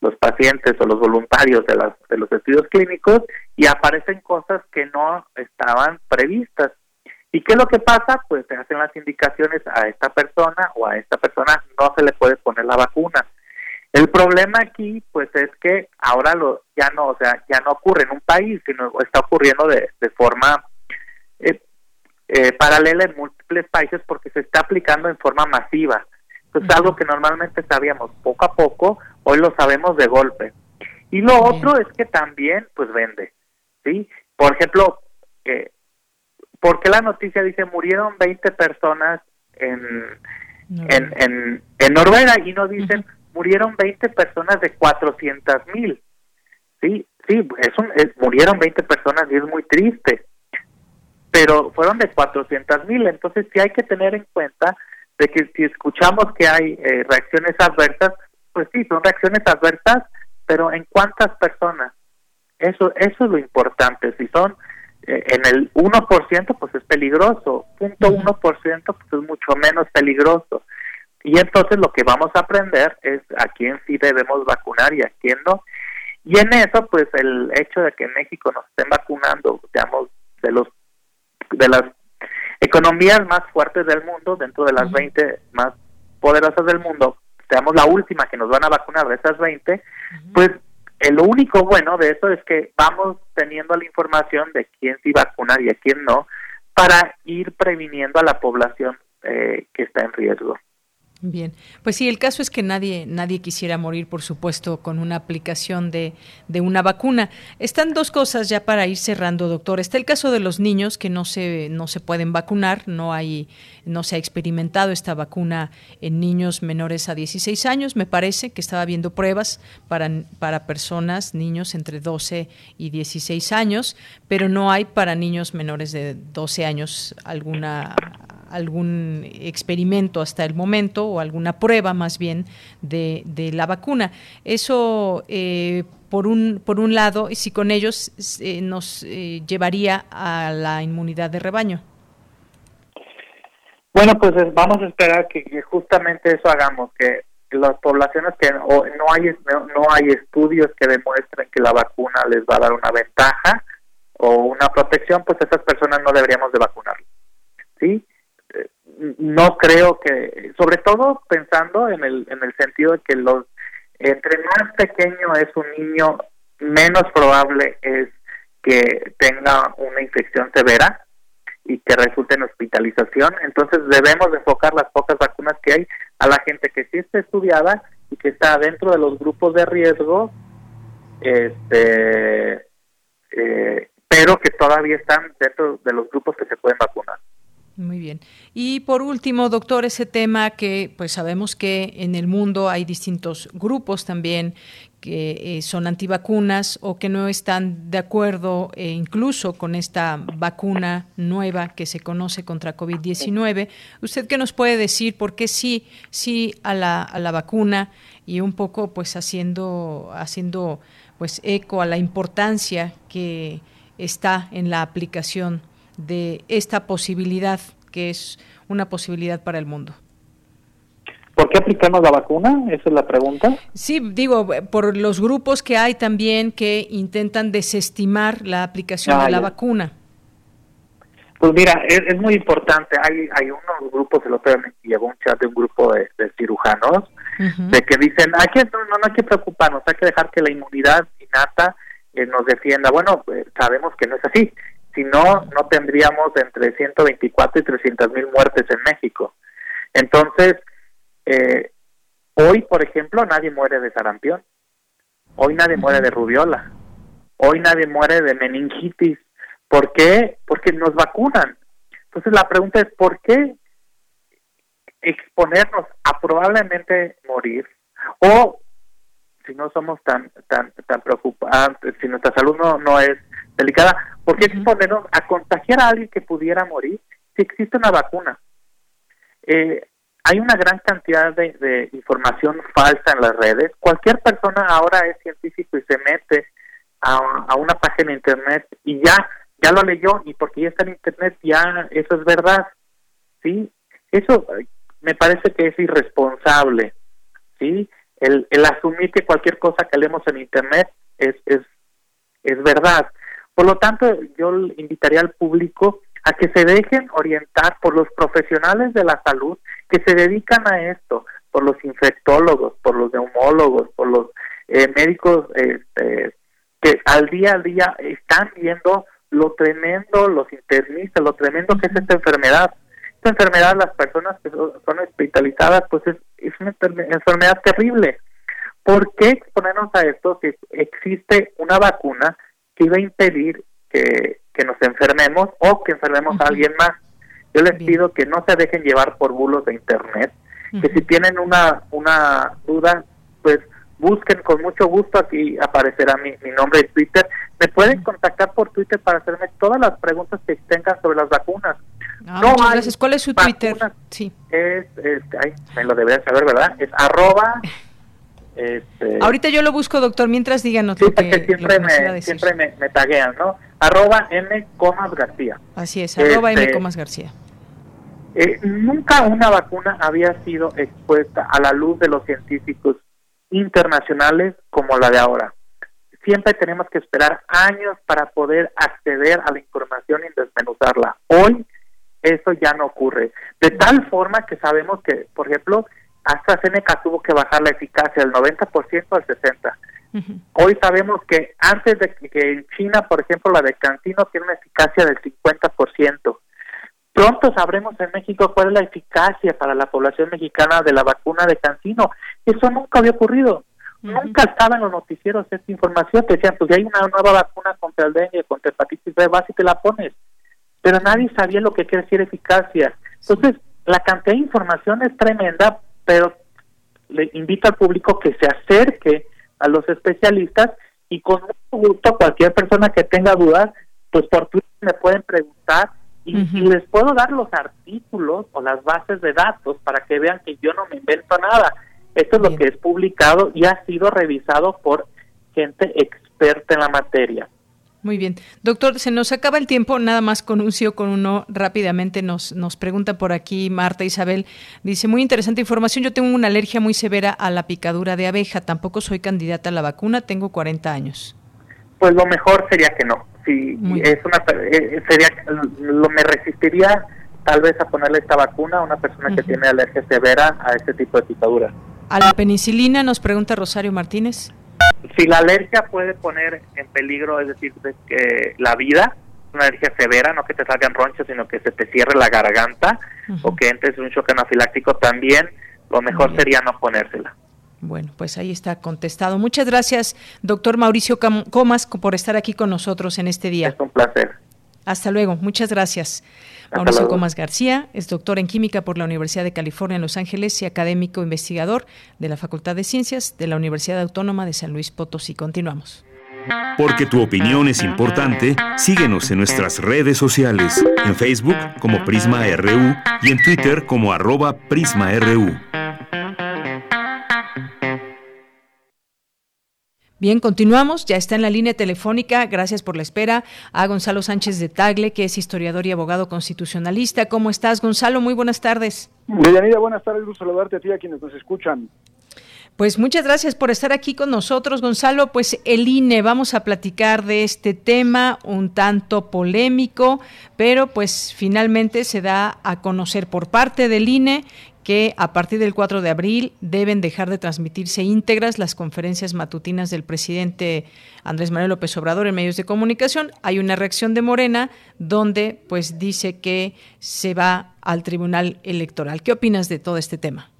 los pacientes o los voluntarios de, las, de los estudios clínicos y aparecen cosas que no estaban previstas. ¿Y qué es lo que pasa? Pues se hacen las indicaciones a esta persona o a esta persona no se le puede poner la vacuna. El problema aquí, pues, es que ahora lo ya no, o sea, ya no ocurre en un país, sino está ocurriendo de, de forma eh, eh, paralela en múltiples países porque se está aplicando en forma masiva. Entonces, algo que normalmente sabíamos poco a poco, hoy lo sabemos de golpe. Y lo otro es que también, pues, vende, ¿sí? Por ejemplo, eh, ¿por qué la noticia dice murieron 20 personas en, en, en, en, Noruega y no dicen murieron 20 personas de 400 mil? Sí, sí, es un, murieron 20 personas y es muy triste, pero fueron de 400 mil, entonces sí hay que tener en cuenta de que si escuchamos que hay eh, reacciones adversas, pues sí, son reacciones adversas, pero ¿en cuántas personas? Eso, eso es lo importante. Si son eh, en el 1%, pues es peligroso. Punto 1%, pues es mucho menos peligroso. Y entonces lo que vamos a aprender es a quién sí debemos vacunar y a quién no. Y en eso, pues el hecho de que en México nos estén vacunando, digamos, de los de las economías más fuertes del mundo, dentro de las 20 más poderosas del mundo, seamos la última que nos van a vacunar de esas 20, pues el lo único bueno de eso es que vamos teniendo la información de quién sí vacunar y a quién no, para ir previniendo a la población eh, que está en riesgo. Bien, pues sí, el caso es que nadie, nadie quisiera morir, por supuesto, con una aplicación de, de, una vacuna. Están dos cosas ya para ir cerrando, doctor. Está el caso de los niños que no se, no se pueden vacunar, no hay, no se ha experimentado esta vacuna en niños menores a 16 años. Me parece que estaba viendo pruebas para, para personas, niños entre 12 y 16 años, pero no hay para niños menores de 12 años alguna algún experimento hasta el momento o alguna prueba más bien de, la vacuna. Eso, eh, por, un, por un lado, y si con ellos eh, nos eh, llevaría a la inmunidad de rebaño. Bueno, pues vamos a esperar que, justamente eso hagamos, que las poblaciones que no hay no, hay estudios que demuestren que la vacuna les va a dar una ventaja o una protección, pues esas personas no deberíamos de vacunar. ¿Sí? No creo que, sobre todo pensando en el, en el sentido de que los, entre más pequeño es un niño, menos probable es que tenga una infección severa y que resulte en hospitalización. Entonces debemos enfocar las pocas vacunas que hay a la gente que sí está estudiada y que está dentro de los grupos de riesgo, este, eh, pero que todavía están dentro de los grupos que se pueden vacunar. Muy bien. Y por último, doctor, ese tema que pues sabemos que en el mundo hay distintos grupos también que eh, son antivacunas o que no están de acuerdo eh, incluso con esta vacuna nueva que se conoce contra COVID-19. ¿Usted qué nos puede decir por qué sí, sí a la, a la vacuna y un poco pues haciendo, haciendo pues eco a la importancia que está en la aplicación de esta posibilidad, que es una posibilidad para el mundo. ¿Por qué aplicamos la vacuna? Esa es la pregunta. Sí, digo, por los grupos que hay también que intentan desestimar la aplicación de la vacuna. Pues mira, es, muy importante. Hay hay unos grupos, el otro día llegó un chat de un grupo de, cirujanos de que dicen, hay que, no, no, hay que preocuparnos, hay que dejar que la inmunidad innata eh, nos defienda. Bueno, pues, sabemos que no es así. Si no, no tendríamos entre 124 y 300 mil muertes en México. Entonces, eh, hoy, por ejemplo, nadie muere de sarampión. Hoy nadie muere de rubiola. Hoy nadie muere de meningitis. ¿Por qué? Porque nos vacunan. Entonces la pregunta es, ¿por qué exponernos a probablemente morir? O si no somos tan tan tan preocupantes, si nuestra salud no, no es delicada, ¿por qué exponernos a contagiar a alguien que pudiera morir si existe una vacuna? Eh, hay una gran cantidad de, información falsa en las redes. Cualquier persona ahora es científico y se mete a, una página de internet y ya, ya lo leyó y porque ya está en internet ya eso es verdad. ¿Sí? Eso eh, me parece que es irresponsable. ¿Sí? El, el asumir que cualquier cosa que leemos en internet es, es, es verdad. Por lo tanto, yo invitaría al público a que se dejen orientar por los profesionales de la salud que se dedican a esto, por los infectólogos, por los neumólogos, por los eh, médicos este, que al día a día están viendo lo tremendo, los internistas, lo tremendo que es esta enfermedad. Esta enfermedad, las personas que son hospitalizadas, pues es, es una enfermedad terrible. ¿Por qué exponernos a esto si existe una vacuna que iba a impedir que, que nos enfermemos o que enfermemos a alguien más. Yo les pido que no se dejen llevar por bulos de internet, que si tienen una, una duda, pues busquen con mucho gusto, aquí aparecerá mi, mi nombre en Twitter. Me pueden contactar por Twitter para hacerme todas las preguntas que tengan sobre las vacunas. Ah, no gracias. ¿Cuál es su Twitter? Sí. Es, es ay, me lo deberían saber, ¿verdad? Es arroba este, Ahorita yo lo busco, doctor, mientras díganos sí, porque siempre, me, siempre me, taguean, ¿no? Arroba M. Comas García. Así es, arroba M. Este, Comas García. Eh, nunca una vacuna había sido expuesta a la luz de los científicos internacionales como la de ahora. Siempre tenemos que esperar años para poder acceder a la información y desmenuzarla. Hoy eso ya no ocurre. De tal forma que sabemos que, por ejemplo, AstraZeneca tuvo que bajar la eficacia del 90% al 60%. Hoy sabemos que antes de que en China, por ejemplo, la de Cantino tiene una eficacia del 50%. Pronto sabremos en México cuál es la eficacia para la población mexicana de la vacuna de Cantino. Eso nunca había ocurrido. Nunca estaba en los noticieros esta información. Te decían, pues hay una nueva vacuna contra el dengue, contra hepatitis B, vas y te la pones. Pero nadie sabía lo que quiere decir eficacia. Entonces, la cantidad de información es tremenda pero le invito al público que se acerque a los especialistas y con mucho gusto cualquier persona que tenga dudas, pues por Twitter me pueden preguntar y, les puedo dar los artículos o las bases de datos para que vean que yo no me invento nada. Esto es lo que es publicado y ha sido revisado por gente experta en la materia. Muy bien. Doctor, se nos acaba el tiempo, nada más con un sí o con uno. Rápidamente nos, nos pregunta por aquí Marta Isabel. Dice, muy interesante información, yo tengo una alergia muy severa a la picadura de abeja, tampoco soy candidata a la vacuna, tengo 40 años. Pues lo mejor sería que no. Si es una, eh, sería, lo, me resistiría tal vez a ponerle esta vacuna a una persona que tiene alergia severa a este tipo de picadura. ¿A la penicilina? Nos pregunta Rosario Martínez si la alergia puede poner en peligro, es decir, que la vida, una alergia severa, no que te salgan ronchas, sino que se te cierre la garganta o que entres en un choque anafiláctico también, lo mejor sería no ponérsela. Bueno, pues ahí está contestado. Muchas gracias, doctor Mauricio Comas, por estar aquí con nosotros en este día. Es un placer. Hasta luego, muchas gracias. Mauricio Comas García es doctor en química por la Universidad de California en Los Ángeles y académico investigador de la Facultad de Ciencias de la Universidad Autónoma de San Luis Potosí. Continuamos. Porque tu opinión es importante, síguenos en nuestras redes sociales, en Facebook como Prisma RU y en Twitter como arroba PrismaRU. Bien, continuamos. Ya está en la línea telefónica. Gracias por la espera. A Gonzalo Sánchez de Tagle, que es historiador y abogado constitucionalista. ¿Cómo estás, Gonzalo? Muy buenas tardes. Bienvenida, buenas tardes. Gusto saludarte a ti a quienes nos escuchan. Pues muchas gracias por estar aquí con nosotros, Gonzalo. Pues el INE, vamos a platicar de este tema un tanto polémico, pero pues finalmente se da a conocer por parte del INE que a partir del 4 de abril deben dejar de transmitirse íntegras las conferencias matutinas del presidente Andrés Manuel López Obrador en medios de comunicación. Hay una reacción de Morena donde pues dice que se va al Tribunal Electoral. ¿Qué opinas de todo este tema?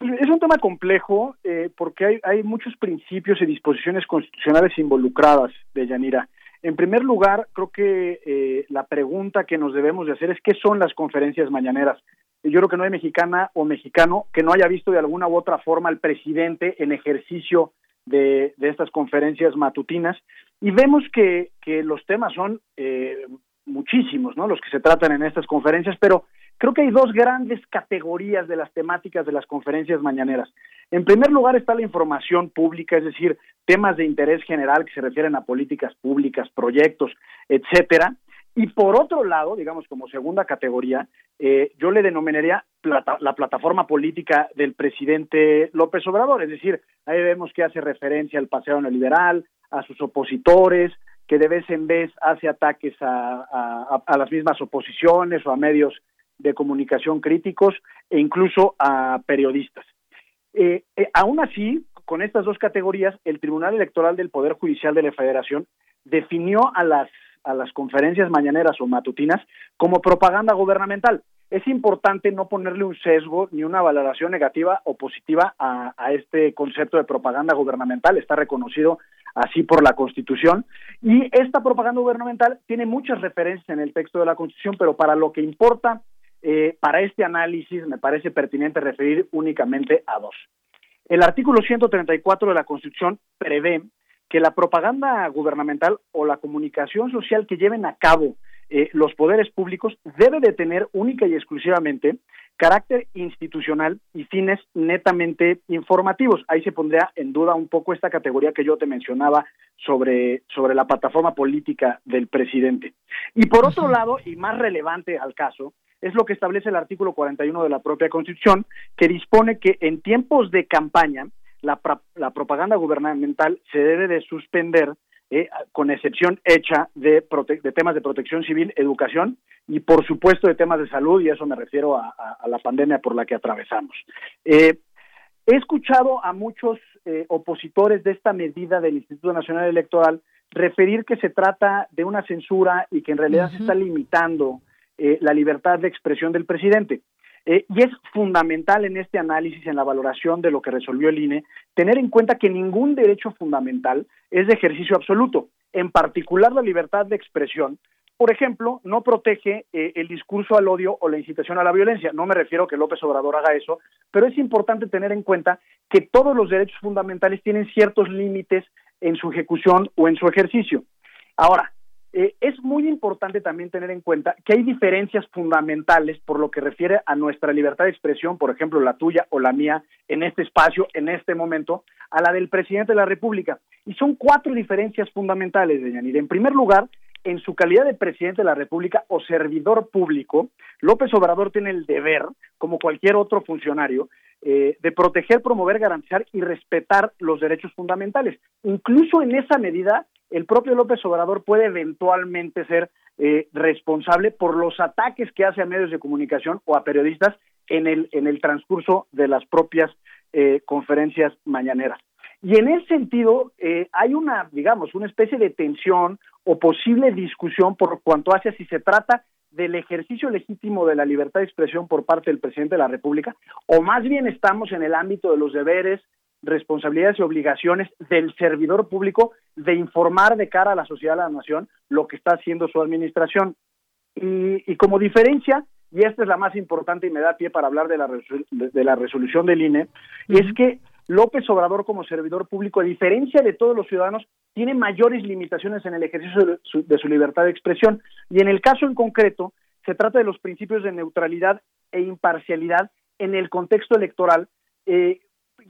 Es un tema complejo eh, porque hay, muchos principios y disposiciones constitucionales involucradas de Yanira. En primer lugar, creo que eh, la pregunta que nos debemos de hacer es qué son las conferencias mañaneras. Yo creo que no hay mexicana o mexicano que no haya visto de alguna u otra forma al presidente en ejercicio de, estas conferencias matutinas y vemos que, que los temas son eh, muchísimos, ¿no? Los que se tratan en estas conferencias, pero Creo que hay dos grandes categorías de las temáticas de las conferencias mañaneras. En primer lugar está la información pública, es decir, temas de interés general que se refieren a políticas públicas, proyectos, etcétera. Y por otro lado, digamos como segunda categoría, eh, yo le denominaría la plataforma política del presidente López Obrador, es decir, ahí vemos que hace referencia al paseo neoliberal, a sus opositores, que de vez en vez hace ataques a, las mismas oposiciones o a medios de comunicación críticos e incluso a periodistas. Eh, eh, aún así, con estas dos categorías, el Tribunal Electoral del Poder Judicial de la Federación definió a las, a las conferencias mañaneras o matutinas como propaganda gubernamental. Es importante no ponerle un sesgo ni una valoración negativa o positiva a, este concepto de propaganda gubernamental. Está reconocido así por la Constitución. Y esta propaganda gubernamental tiene muchas referencias en el texto de la Constitución, pero para lo que importa eh, para este análisis me parece pertinente referir únicamente a dos. El artículo 134 de la Constitución prevé que la propaganda gubernamental o la comunicación social que lleven a cabo eh, los poderes públicos debe de tener única y exclusivamente carácter institucional y fines netamente informativos. Ahí se pondría en duda un poco esta categoría que yo te mencionaba sobre, sobre la plataforma política del presidente. Y por otro lado, y más relevante al caso, es lo que establece el artículo 41 de la propia Constitución, que dispone que en tiempos de campaña la, la propaganda gubernamental se debe de suspender eh, con excepción hecha de, de, temas de protección civil, educación y por supuesto de temas de salud, y eso me refiero a, la pandemia por la que atravesamos. Eh, he escuchado a muchos eh, opositores de esta medida del Instituto Nacional Electoral referir que se trata de una censura y que en realidad se está limitando eh, la libertad de expresión del presidente. Eh, y es fundamental en este análisis, en la valoración de lo que resolvió el INE, tener en cuenta que ningún derecho fundamental es de ejercicio absoluto, en particular la libertad de expresión. Por ejemplo, no protege eh, el discurso al odio o la incitación a la violencia. No me refiero a que López Obrador haga eso, pero es importante tener en cuenta que todos los derechos fundamentales tienen ciertos límites en su ejecución o en su ejercicio. Ahora, eh, es muy importante también tener en cuenta que hay diferencias fundamentales por lo que refiere a nuestra libertad de expresión, por ejemplo, la tuya o la mía, en este espacio, en este momento, a la del presidente de la República. Y son cuatro diferencias fundamentales, Deyanir. En primer lugar, en su calidad de presidente de la República o servidor público, López Obrador tiene el deber, como cualquier otro funcionario, eh, de proteger, promover, garantizar y respetar los derechos fundamentales. Incluso en esa medida, el propio López Obrador puede eventualmente ser eh, responsable por los ataques que hace a medios de comunicación o a periodistas en el, en el transcurso de las propias eh, conferencias mañaneras. Y en ese sentido, eh, hay una, digamos, una especie de tensión o posible discusión por cuanto hace si se trata del ejercicio legítimo de la libertad de expresión por parte del presidente de la República, o más bien estamos en el ámbito de los deberes, responsabilidades y obligaciones del servidor público de informar de cara a la sociedad, a la nación, lo que está haciendo su administración. Y, como diferencia, y esta es la más importante y me da pie para hablar de la, de la resolución del INE, es que López Obrador como servidor público, a diferencia de todos los ciudadanos, tiene mayores limitaciones en el ejercicio de su, de su libertad de expresión. Y en el caso en concreto, se trata de los principios de neutralidad e imparcialidad en el contexto electoral, eh,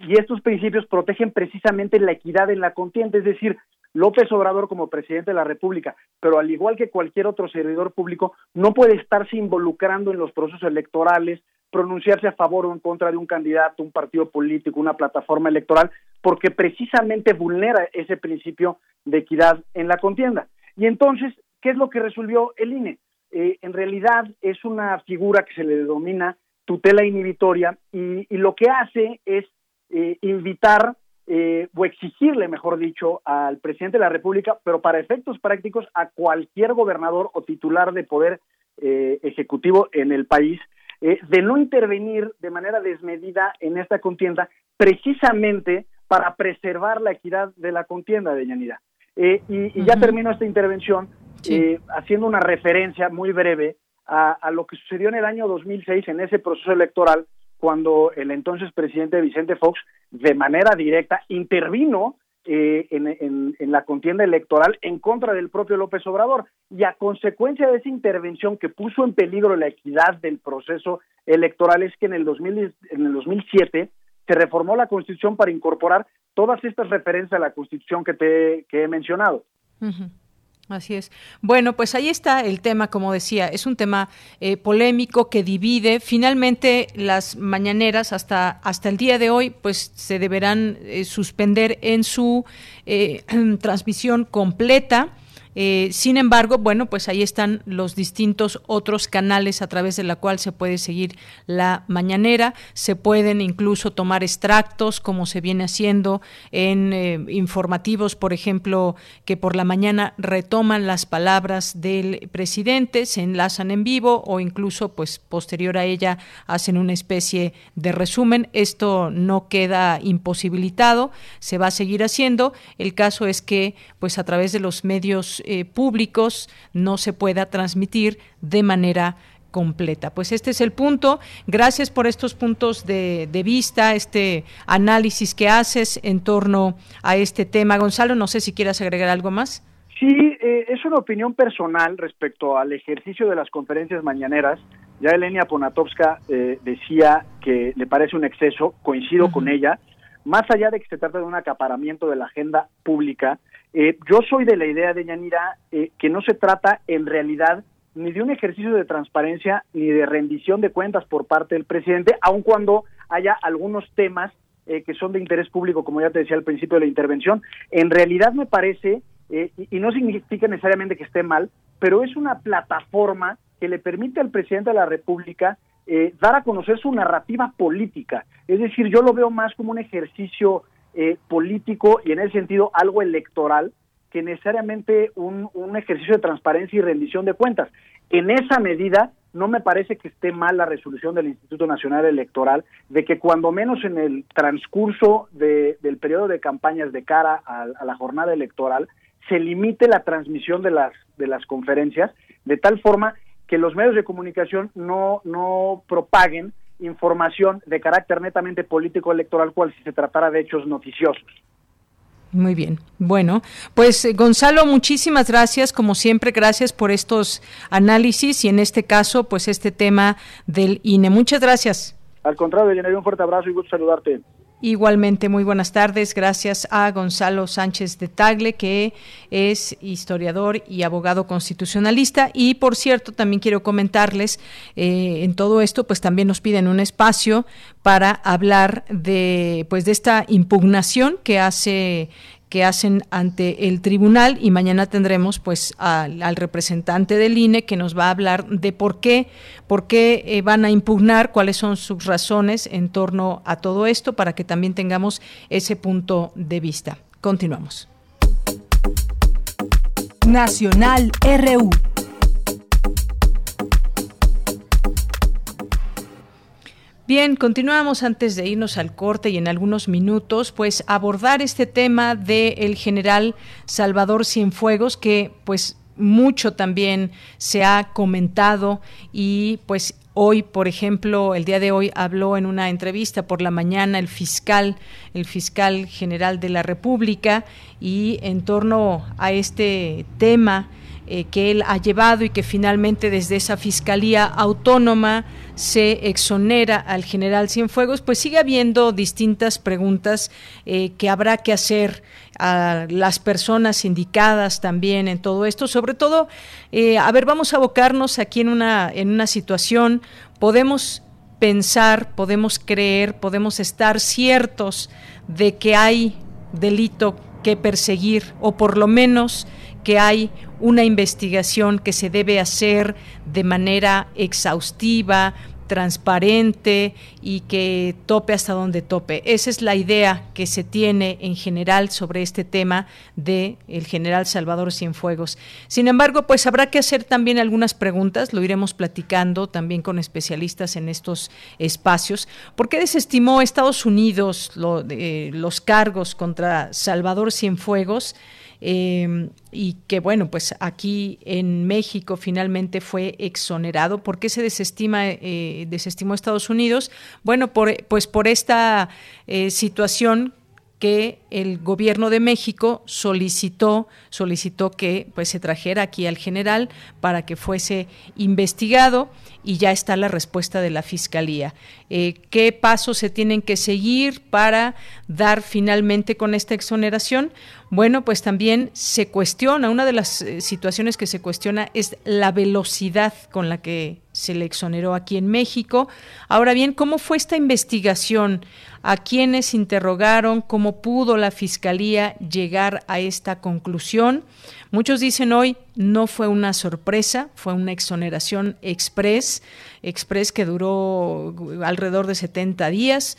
y estos principios protegen precisamente la equidad en la contienda, es decir, López Obrador como presidente de la República, pero al igual que cualquier otro servidor público, no puede estarse involucrando en los procesos electorales, pronunciarse a favor o en contra de un candidato, un partido político, una plataforma electoral, porque precisamente vulnera ese principio de equidad en la contienda. Y entonces, ¿qué es lo que resolvió el INE? Eh, en realidad es una figura que se le denomina tutela inhibitoria y, lo que hace es eh, invitar eh, o exigirle, mejor dicho, al presidente de la República, pero para efectos prácticos a cualquier gobernador o titular de poder ejecutivo en el país, de no intervenir de manera desmedida en esta contienda, precisamente para preservar la equidad de la contienda de Yanira. y, ya termino esta intervención eh, haciendo una referencia muy breve a, lo que sucedió en el año 2006 en ese proceso electoral cuando el entonces presidente Vicente Fox de manera directa intervino eh, en, la contienda electoral en contra del propio López Obrador y a consecuencia de esa intervención que puso en peligro la equidad del proceso electoral es que en el, 2000, en el 2007 se reformó la Constitución para incorporar todas estas referencias a la Constitución que te he mencionado. Así es. Bueno, pues ahí está el tema, como decía, es un tema eh, polémico que divide. Finalmente, las mañaneras hasta hasta el día de hoy, pues se deberán eh, suspender en su eh, transmisión completa. Eh, sin embargo, bueno, pues ahí están los distintos otros canales a través de la cual se puede seguir la mañanera. Se pueden incluso tomar extractos, como se viene haciendo en eh, informativos, por ejemplo, que por la mañana retoman las palabras del presidente, se enlazan en vivo o incluso, pues posterior a ella, hacen una especie de resumen. Esto no queda imposibilitado, se va a seguir haciendo. El caso es que, pues a través de los medios eh, públicos no se pueda transmitir de manera completa. Pues este es el punto. Gracias por estos puntos de, vista, este análisis que haces en torno a este tema. Gonzalo, no sé si quieras agregar algo más. Sí, eh, es una opinión personal respecto al ejercicio de las conferencias mañaneras. Ya Elenia Ponatovska eh, decía que le parece un exceso, coincido con ella, más allá de que se trata de un acaparamiento de la agenda pública, eh, yo soy de la idea de Yanira eh, que no se trata en realidad ni de un ejercicio de transparencia ni de rendición de cuentas por parte del presidente, aun cuando haya algunos temas eh, que son de interés público, como ya te decía al principio de la intervención. En realidad me parece, y no significa necesariamente que esté mal, pero es una plataforma que le permite al presidente de la República dar a conocer su narrativa política. Es decir, yo lo veo más como un ejercicio eh, político y en ese sentido algo electoral que necesariamente un, un ejercicio de transparencia y rendición de cuentas. En esa medida, no me parece que esté mal la resolución del Instituto Nacional Electoral de que cuando menos en el transcurso de, del periodo de campañas de cara a, a, la jornada electoral se limite la transmisión de las de las conferencias de tal forma que los medios de comunicación no no propaguen información de carácter netamente político electoral cual si se tratara de hechos noticiosos. Muy bien. Bueno, pues eh, Gonzalo, muchísimas gracias. Como siempre, gracias por estos análisis y en este caso, pues este tema del INE. Muchas gracias. Al contrario, Yanel, un fuerte abrazo y gusto saludarte. Igualmente, muy buenas tardes. Gracias a Gonzalo Sánchez de Tagle, que es historiador y abogado constitucionalista. Y por cierto, también quiero comentarles eh, en todo esto, pues también nos piden un espacio para hablar de, pues, de esta impugnación que hace que hacen ante el tribunal y mañana tendremos pues al, representante del INE que nos va a hablar de por qué, por qué eh, van a impugnar, cuáles son sus razones en torno a todo esto para que también tengamos ese punto de vista. Continuamos. Nacional RU. Bien, continuamos antes de irnos al corte y en algunos minutos, pues abordar este tema del general Salvador Cienfuegos, que pues mucho también se ha comentado y pues Hoy, por ejemplo, el día de hoy habló en una entrevista por la mañana el fiscal, el fiscal general de la República, y en torno a este tema eh, que él ha llevado y que finalmente desde esa Fiscalía Autónoma se exonera al general Cienfuegos, pues sigue habiendo distintas preguntas eh, que habrá que hacer a las personas indicadas también en todo esto. Sobre todo, eh, a ver, vamos a abocarnos aquí en una, en una situación, podemos pensar, podemos creer, podemos estar ciertos de que hay delito que perseguir o por lo menos que hay una investigación que se debe hacer de manera exhaustiva, transparente y que tope hasta donde tope. Esa es la idea que se tiene en general sobre este tema de el general Salvador Cienfuegos. Sin embargo, pues habrá que hacer también algunas preguntas, lo iremos platicando también con especialistas en estos espacios. ¿Por qué desestimó Estados Unidos los cargos contra Salvador Cienfuegos? Em, y que bueno, pues aquí en México finalmente fue exonerado. ¿Por qué se desestima, eh, desestimó Estados Unidos? Bueno, por, pues por esta eh, situación que el gobierno de México solicitó solicitó que pues se trajera aquí al general para que fuese investigado y ya está la respuesta de la fiscalía. Eh, ¿Qué pasos se tienen que seguir para dar finalmente con esta exoneración? Bueno, pues también se cuestiona, una de las eh, situaciones que se cuestiona es la velocidad con la que se le exoneró aquí en México. Ahora bien, ¿cómo fue esta investigación? ¿A quiénes interrogaron? ¿Cómo pudo la Fiscalía llegar a esta conclusión? Muchos dicen hoy no fue una sorpresa, fue una exoneración express, express que duró alrededor de 70 días,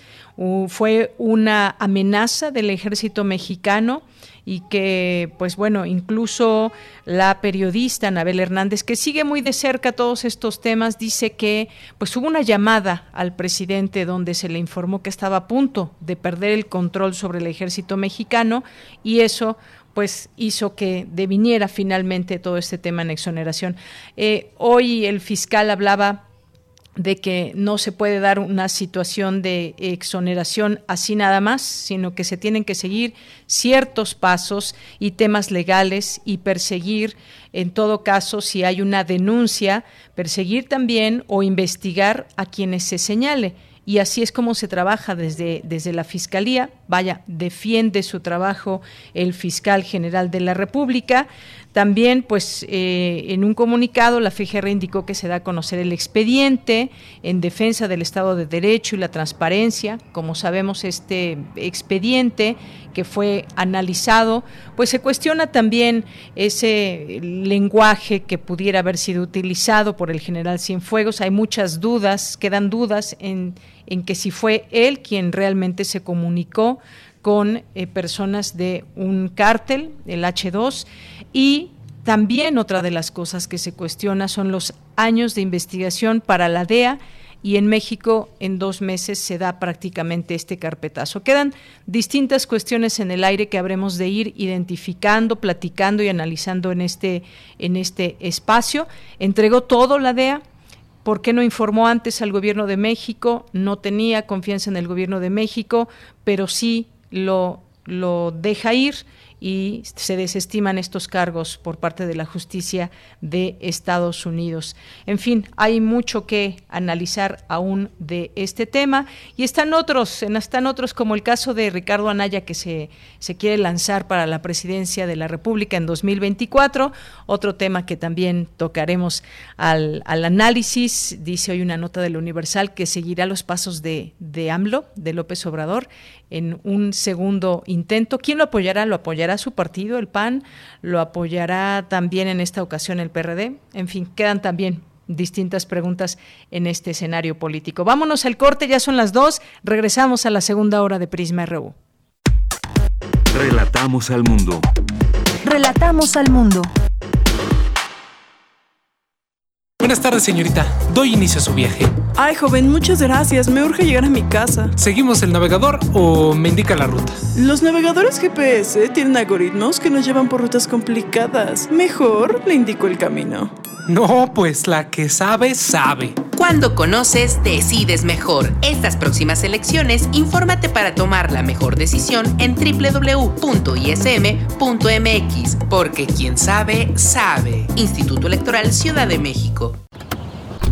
fue una amenaza del ejército mexicano y que, pues bueno, incluso la periodista Anabel Hernández, que sigue muy de cerca todos estos temas, dice que pues hubo una llamada al presidente donde se le informó que estaba a punto de perder el control sobre el ejército mexicano y eso pues hizo que deviniera finalmente todo este tema en exoneración. Eh, hoy el fiscal hablaba de que no se puede dar una situación de exoneración así nada más, sino que se tienen que seguir ciertos pasos y temas legales y perseguir, en todo caso, si hay una denuncia, perseguir también o investigar a quienes se señale y así es como se trabaja desde, desde la Fiscalía. Vaya, defiende su trabajo el fiscal general de la República. También, pues, eh, en un comunicado, la FGR indicó que se da a conocer el expediente en defensa del Estado de Derecho y la transparencia. Como sabemos, este expediente que fue analizado, pues se cuestiona también ese lenguaje que pudiera haber sido utilizado por el general Cienfuegos. Hay muchas dudas, quedan dudas en, en que si fue él quien realmente se comunicó con eh, personas de un cártel, el H2, y también otra de las cosas que se cuestiona son los años de investigación para la DEA y en México en dos meses se da prácticamente este carpetazo. Quedan distintas cuestiones en el aire que habremos de ir identificando, platicando y analizando en este, en este espacio. Entregó todo la DEA. ¿Por qué no informó antes al gobierno de México? No tenía confianza en el gobierno de México, pero sí lo, lo deja ir y se desestiman estos cargos por parte de la justicia de Estados Unidos. En fin, hay mucho que analizar aún de este tema y están otros, están otros como el caso de Ricardo Anaya que se, se quiere lanzar para la presidencia de la República en 2024, otro tema que también tocaremos al, al análisis, dice hoy una nota del Universal que seguirá los pasos de, de AMLO, de López Obrador, en un segundo intento. ¿Quién lo apoyará? ¿Lo apoyará su partido, el PAN? ¿Lo apoyará también en esta ocasión el PRD? En fin, quedan también distintas preguntas en este escenario político. Vámonos al corte, ya son las dos. Regresamos a la segunda hora de Prisma RU. Relatamos al mundo. Relatamos al mundo. Buenas tardes, señorita. Doy inicio a su viaje. Ay, joven, muchas gracias. Me urge llegar a mi casa. ¿Seguimos el navegador o me indica la ruta? Los navegadores GPS tienen algoritmos que nos llevan por rutas complicadas. Mejor le indico el camino. No, pues la que sabe, sabe. Cuando conoces, decides mejor. Estas próximas elecciones, infórmate para tomar la mejor decisión en www.ism.mx, porque quien sabe, sabe. Instituto Electoral Ciudad de México.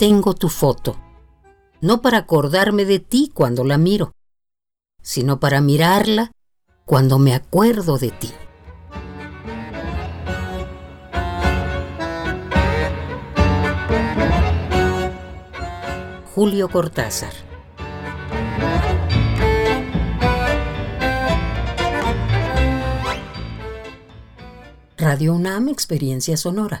Tengo tu foto, no para acordarme de ti cuando la miro, sino para mirarla cuando me acuerdo de ti. Julio Cortázar. Radio UNAM Experiencia Sonora.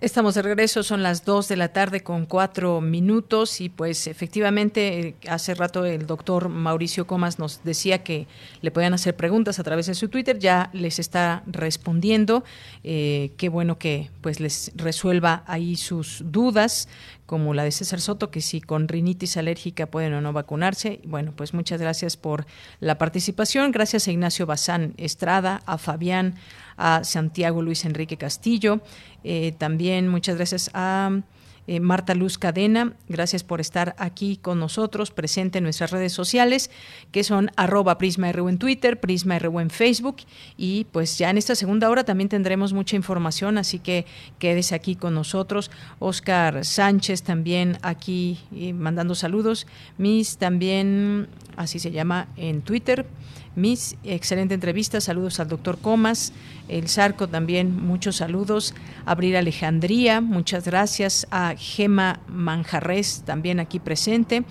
Estamos de regreso, son las 2 de la tarde con cuatro minutos y pues efectivamente eh, hace rato el doctor Mauricio Comas nos decía que le podían hacer preguntas a través de su Twitter, ya les está respondiendo, eh, qué bueno que pues les resuelva ahí sus dudas como la de César Soto, que si con rinitis alérgica pueden o no vacunarse. Bueno, pues muchas gracias por la participación. Gracias a Ignacio Bazán Estrada, a Fabián, a Santiago Luis Enrique Castillo. Eh, también muchas gracias a eh, Marta Luz Cadena. Gracias por estar aquí con nosotros, presente en nuestras redes sociales, que son arroba PrismaRU en Twitter, PrismaRU en Facebook. Y pues ya en esta segunda hora también tendremos mucha información, así que quédese aquí con nosotros. Oscar Sánchez también aquí eh, mandando saludos. Miss también, así se llama en Twitter. Miss, excelente entrevista. Saludos al doctor Comas. El Zarco también, muchos saludos. Abril Alejandría, muchas gracias. A Gema Manjarres, también aquí presente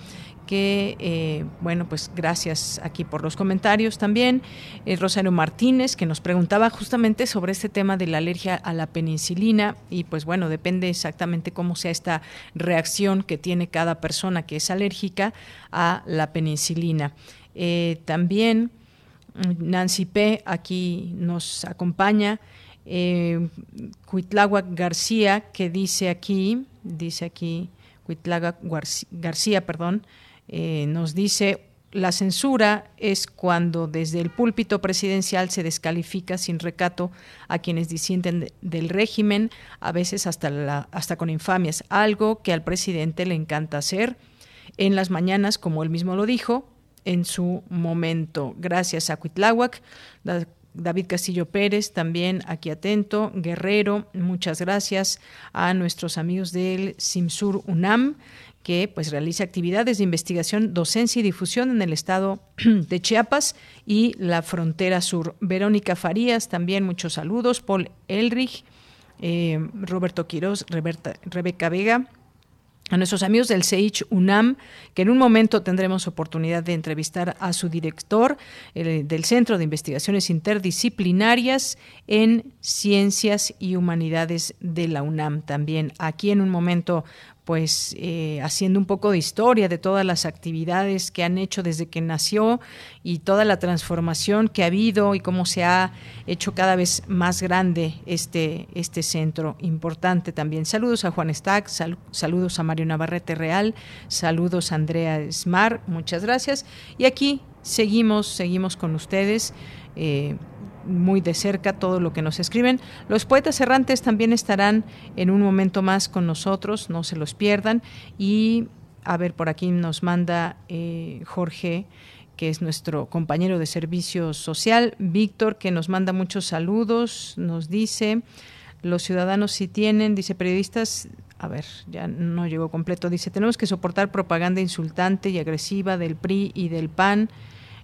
que, eh, bueno, pues gracias aquí por los comentarios también. Eh, Rosario Martínez, que nos preguntaba justamente sobre este tema de la alergia a la penicilina y pues bueno, depende exactamente cómo sea esta reacción que tiene cada persona que es alérgica a la penicilina. Eh, también Nancy P. aquí nos acompaña. Eh, García, que dice aquí, dice aquí, Cuitlaga García, perdón, eh, nos dice, la censura es cuando desde el púlpito presidencial se descalifica sin recato a quienes disienten del régimen, a veces hasta, la, hasta con infamias, algo que al presidente le encanta hacer. En las mañanas, como él mismo lo dijo, en su momento. Gracias a Cuitláhuac, David Castillo Pérez, también aquí atento, Guerrero, muchas gracias a nuestros amigos del Simsur UNAM que pues realiza actividades de investigación, docencia y difusión en el estado de Chiapas y la frontera sur. Verónica Farías, también muchos saludos. Paul Elrich, eh, Roberto Quiroz, Rebeca Vega, a nuestros amigos del CEICH UNAM, que en un momento tendremos oportunidad de entrevistar a su director del Centro de Investigaciones Interdisciplinarias en Ciencias y Humanidades de la UNAM. También aquí en un momento pues eh, haciendo un poco de historia de todas las actividades que han hecho desde que nació y toda la transformación que ha habido y cómo se ha hecho cada vez más grande este, este centro importante también. Saludos a Juan Stack, saludos a Mario Navarrete Real, saludos a Andrea Smar, muchas gracias. Y aquí seguimos, seguimos con ustedes. Eh, muy de cerca todo lo que nos escriben. Los poetas errantes también estarán en un momento más con nosotros, no se los pierdan. Y a ver, por aquí nos manda eh, Jorge que es nuestro compañero de servicio social, Víctor, que nos manda muchos saludos, nos dice, los ciudadanos si tienen, dice periodistas, a ver, ya no llegó completo, dice, tenemos que soportar propaganda insultante y agresiva del PRI y del PAN.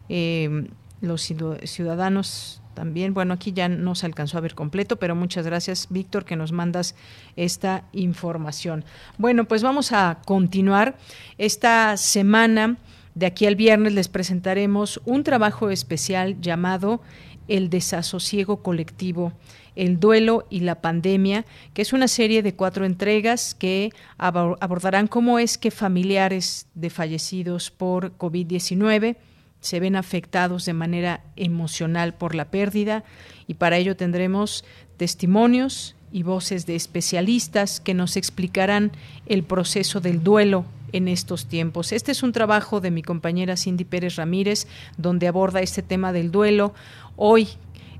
Eh, los ciudadanos también. Bueno, aquí ya no se alcanzó a ver completo, pero muchas gracias, Víctor, que nos mandas esta información. Bueno, pues vamos a continuar esta semana. De aquí al viernes les presentaremos un trabajo especial llamado El desasosiego colectivo el duelo y la pandemia, que es una serie de cuatro entregas que abordarán cómo es que familiares de fallecidos por COVID-19 se ven afectados de manera emocional por la pérdida y para ello tendremos testimonios y voces de especialistas que nos explicarán el proceso del duelo en estos tiempos. Este es un trabajo de mi compañera Cindy Pérez Ramírez, donde aborda este tema del duelo. Hoy,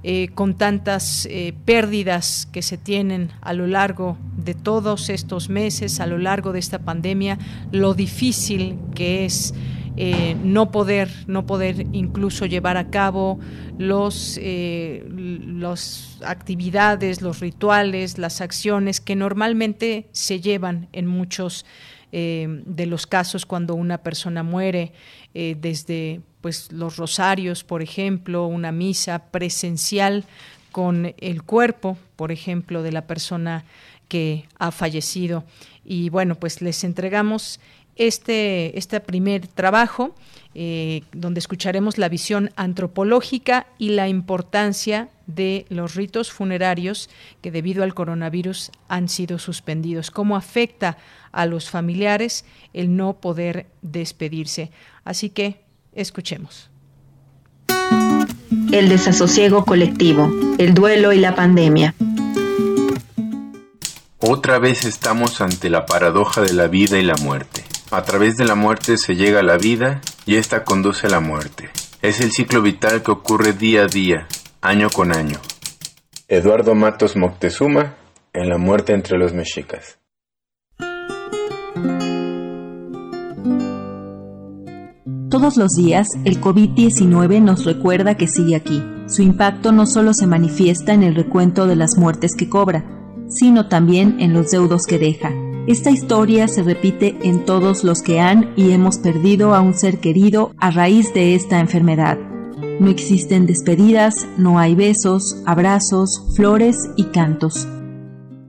eh, con tantas eh, pérdidas que se tienen a lo largo de todos estos meses, a lo largo de esta pandemia, lo difícil que es eh, no poder no poder incluso llevar a cabo los eh, las actividades los rituales las acciones que normalmente se llevan en muchos eh, de los casos cuando una persona muere desde pues los rosarios por ejemplo una misa presencial con el cuerpo por ejemplo de la persona que ha fallecido. Y bueno pues les entregamos este, este primer trabajo, eh, donde escucharemos la visión antropológica y la importancia de los ritos funerarios que debido al coronavirus han sido suspendidos, cómo afecta a los familiares el no poder despedirse. Así que escuchemos. El desasosiego colectivo, el duelo y la pandemia. Otra vez estamos ante la paradoja de la vida y la muerte. A través de la muerte se llega a la vida y esta conduce a la muerte. Es el ciclo vital que ocurre día a día, año con año. Eduardo Matos Moctezuma en La muerte entre los mexicas. Todos los días, el COVID-19 nos recuerda que sigue aquí. Su impacto no solo se manifiesta en el recuento de las muertes que cobra, sino también en los deudos que deja, esta historia se repite en todos los que han y hemos perdido a un ser querido a raíz de esta enfermedad. No existen despedidas, no hay besos, abrazos, flores y cantos.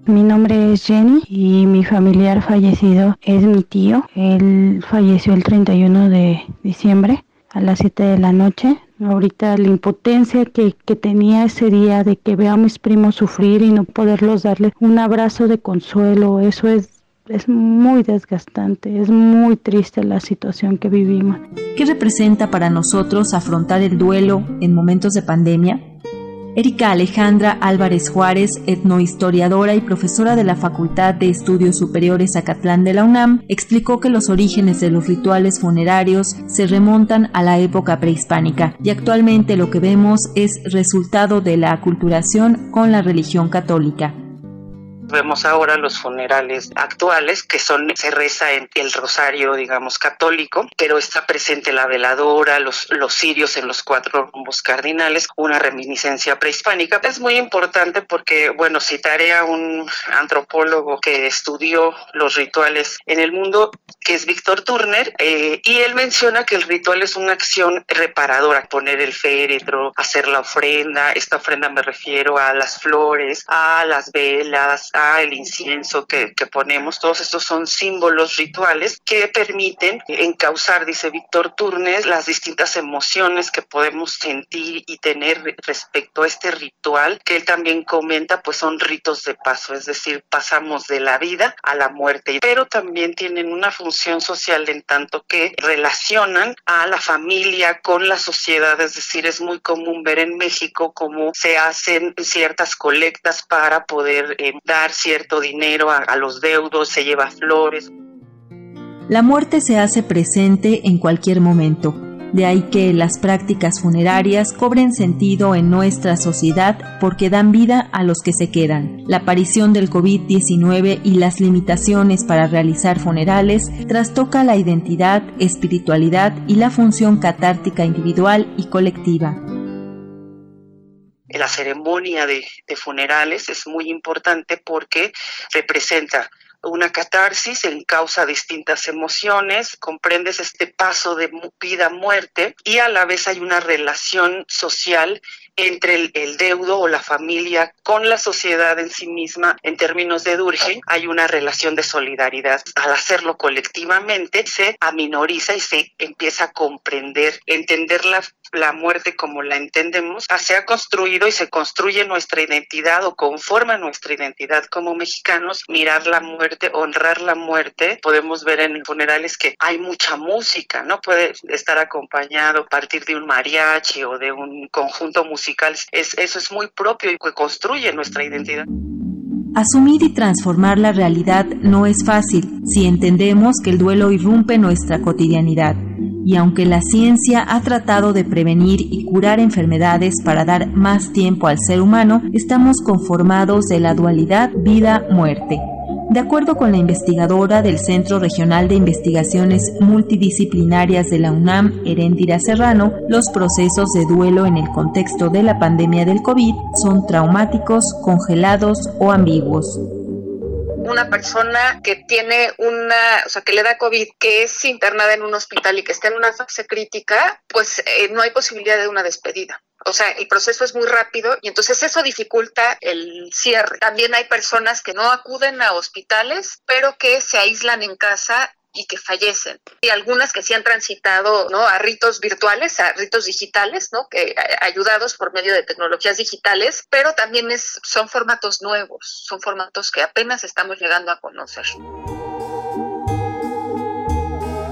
Mi nombre es Jenny y mi familiar fallecido es mi tío. Él falleció el 31 de diciembre a las 7 de la noche. Ahorita la impotencia que, que, tenía ese día de que vea a mis primos sufrir y no poderlos darle un abrazo de consuelo, eso es es muy desgastante, es muy triste la situación que vivimos. ¿Qué representa para nosotros afrontar el duelo en momentos de pandemia? Erika Alejandra Álvarez Juárez, etnohistoriadora y profesora de la Facultad de Estudios Superiores Acatlán de la UNAM, explicó que los orígenes de los rituales funerarios se remontan a la época prehispánica y actualmente lo que vemos es resultado de la aculturación con la religión católica. Vemos ahora los funerales actuales, que son, se reza en el rosario, digamos, católico, pero está presente la veladora, los, los cirios en los cuatro rumbos cardinales, una reminiscencia prehispánica. Es muy importante porque, bueno, citaré a un antropólogo que estudió los rituales en el mundo, que es Víctor Turner, eh, y él menciona que el ritual es una acción reparadora, poner el féretro, hacer la ofrenda, esta ofrenda me refiero a las flores, a las velas, está el incienso que, que ponemos, todos estos son símbolos rituales que permiten encauzar, dice Víctor Turnes, las distintas emociones que podemos sentir y tener respecto a este ritual que él también comenta, pues son ritos de paso, es decir, pasamos de la vida a la muerte, pero también tienen una función social en tanto que relacionan a la familia con la sociedad, es decir, es muy común ver en México cómo se hacen ciertas colectas para poder eh, dar cierto dinero a, los deudos, se lleva flores. La muerte se hace presente en cualquier momento. De ahí que las prácticas funerarias cobren sentido en nuestra sociedad porque dan vida a los que se quedan. La aparición del COVID-19 y las limitaciones para realizar funerales trastoca la identidad, espiritualidad y la función catártica individual y colectiva la ceremonia de, funerales es muy importante porque representa una catarsis, encausa distintas emociones, comprendes este paso de vida a muerte y a la vez hay una relación social entre el, deudo o la familia con la sociedad en sí misma en términos de Durkheim hay una relación de solidaridad. Al hacerlo colectivamente se aminoriza y se empieza a comprender, entender la, la muerte como la entendemos, se ha construido y se construye nuestra identidad o conforma nuestra identidad como mexicanos, mirar la muerte, honrar la muerte. Podemos ver en funerales que hay mucha música, ¿no? Puede estar acompañado a partir de un mariachi o de un conjunto musical es, eso es muy propio y que construye nuestra identidad. Asumir y transformar la realidad no es fácil si entendemos que el duelo irrumpe nuestra cotidianidad. Y aunque la ciencia ha tratado de prevenir y curar enfermedades para dar más tiempo al ser humano, estamos conformados de la dualidad vida-muerte. De acuerdo con la investigadora del Centro Regional de Investigaciones Multidisciplinarias de la UNAM, Herendira Serrano, los procesos de duelo en el contexto de la pandemia del COVID son traumáticos, congelados o ambiguos una persona que tiene una, o sea, que le da COVID, que es internada en un hospital y que está en una fase crítica, pues eh, no hay posibilidad de una despedida. O sea, el proceso es muy rápido y entonces eso dificulta el cierre. También hay personas que no acuden a hospitales, pero que se aíslan en casa y que fallecen. Y algunas que sí han transitado ¿no? a ritos virtuales, a ritos digitales, ¿no? que ayudados por medio de tecnologías digitales, pero también es, son formatos nuevos, son formatos que apenas estamos llegando a conocer.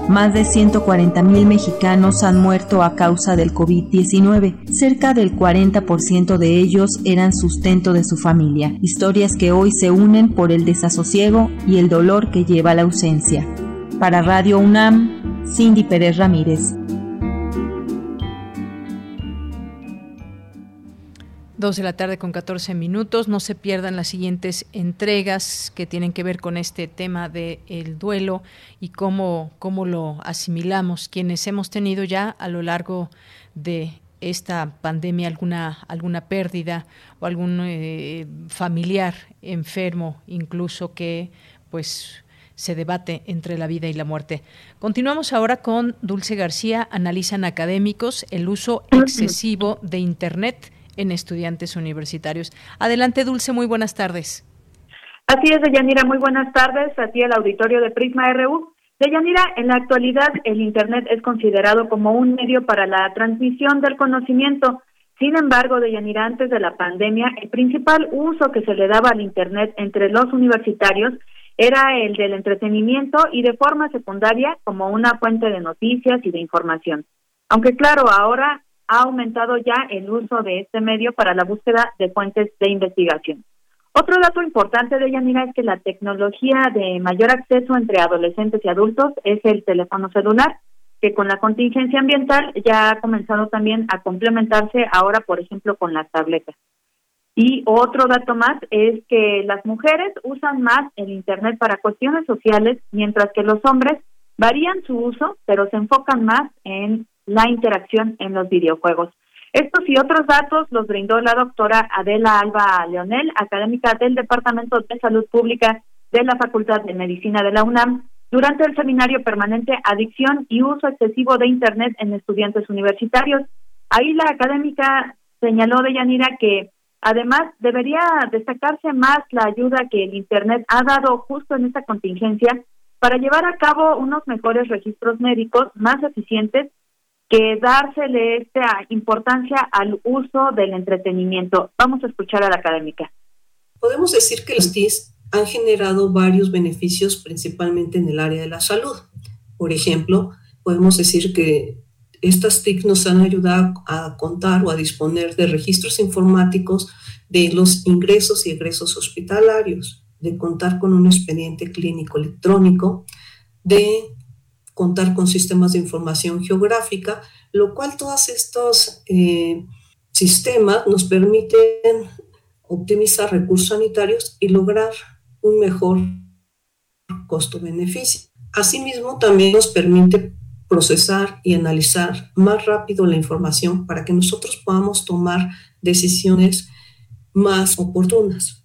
Más de 140.000 mexicanos han muerto a causa del COVID-19. Cerca del 40% de ellos eran sustento de su familia. Historias que hoy se unen por el desasosiego y el dolor que lleva la ausencia. Para Radio UNAM, Cindy Pérez Ramírez. Dos de la tarde con 14 minutos. No se pierdan las siguientes entregas que tienen que ver con este tema del el duelo y cómo, cómo lo asimilamos. Quienes hemos tenido ya a lo largo de esta pandemia alguna, alguna pérdida o algún eh, familiar enfermo, incluso que pues se debate entre la vida y la muerte. Continuamos ahora con Dulce García. Analizan académicos el uso excesivo de Internet en estudiantes universitarios. Adelante, Dulce, muy buenas tardes. Así es, Deyanira, muy buenas tardes. Así el auditorio de Prisma RU. Deyanira, en la actualidad el Internet es considerado como un medio para la transmisión del conocimiento. Sin embargo, Deyanira, antes de la pandemia, el principal uso que se le daba al Internet entre los universitarios era el del entretenimiento y de forma secundaria como una fuente de noticias y de información. Aunque claro, ahora ha aumentado ya el uso de este medio para la búsqueda de fuentes de investigación. Otro dato importante de Yanira es que la tecnología de mayor acceso entre adolescentes y adultos es el teléfono celular, que con la contingencia ambiental ya ha comenzado también a complementarse ahora, por ejemplo, con las tabletas. Y otro dato más es que las mujeres usan más el Internet para cuestiones sociales, mientras que los hombres varían su uso, pero se enfocan más en la interacción en los videojuegos. Estos y otros datos los brindó la doctora Adela Alba Leonel, académica del Departamento de Salud Pública de la Facultad de Medicina de la UNAM, durante el seminario permanente Adicción y Uso Excesivo de Internet en Estudiantes Universitarios. Ahí la académica señaló de Yanira que Además, debería destacarse más la ayuda que el Internet ha dado justo en esta contingencia para llevar a cabo unos mejores registros médicos más eficientes que dársele esta importancia al uso del entretenimiento. Vamos a escuchar a la académica. Podemos decir que los TIS han generado varios beneficios, principalmente en el área de la salud. Por ejemplo, podemos decir que estas TIC nos han ayudado a contar o a disponer de registros informáticos de los ingresos y egresos hospitalarios, de contar con un expediente clínico electrónico, de contar con sistemas de información geográfica, lo cual todos estos eh, sistemas nos permiten optimizar recursos sanitarios y lograr un mejor costo-beneficio. Asimismo, también nos permite procesar y analizar más rápido la información para que nosotros podamos tomar decisiones más oportunas.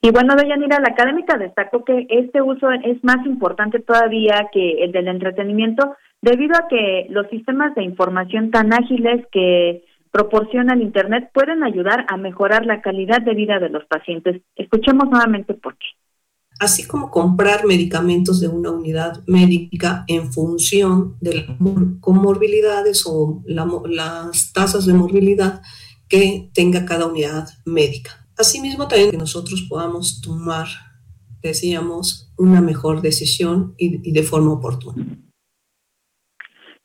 Y bueno, Deyanira, la académica destacó que este uso es más importante todavía que el del entretenimiento debido a que los sistemas de información tan ágiles que proporciona el Internet pueden ayudar a mejorar la calidad de vida de los pacientes. Escuchemos nuevamente por qué así como comprar medicamentos de una unidad médica en función de las comorbilidades o las tasas de morbilidad que tenga cada unidad médica. Asimismo, también que nosotros podamos tomar, decíamos, una mejor decisión y, de forma oportuna.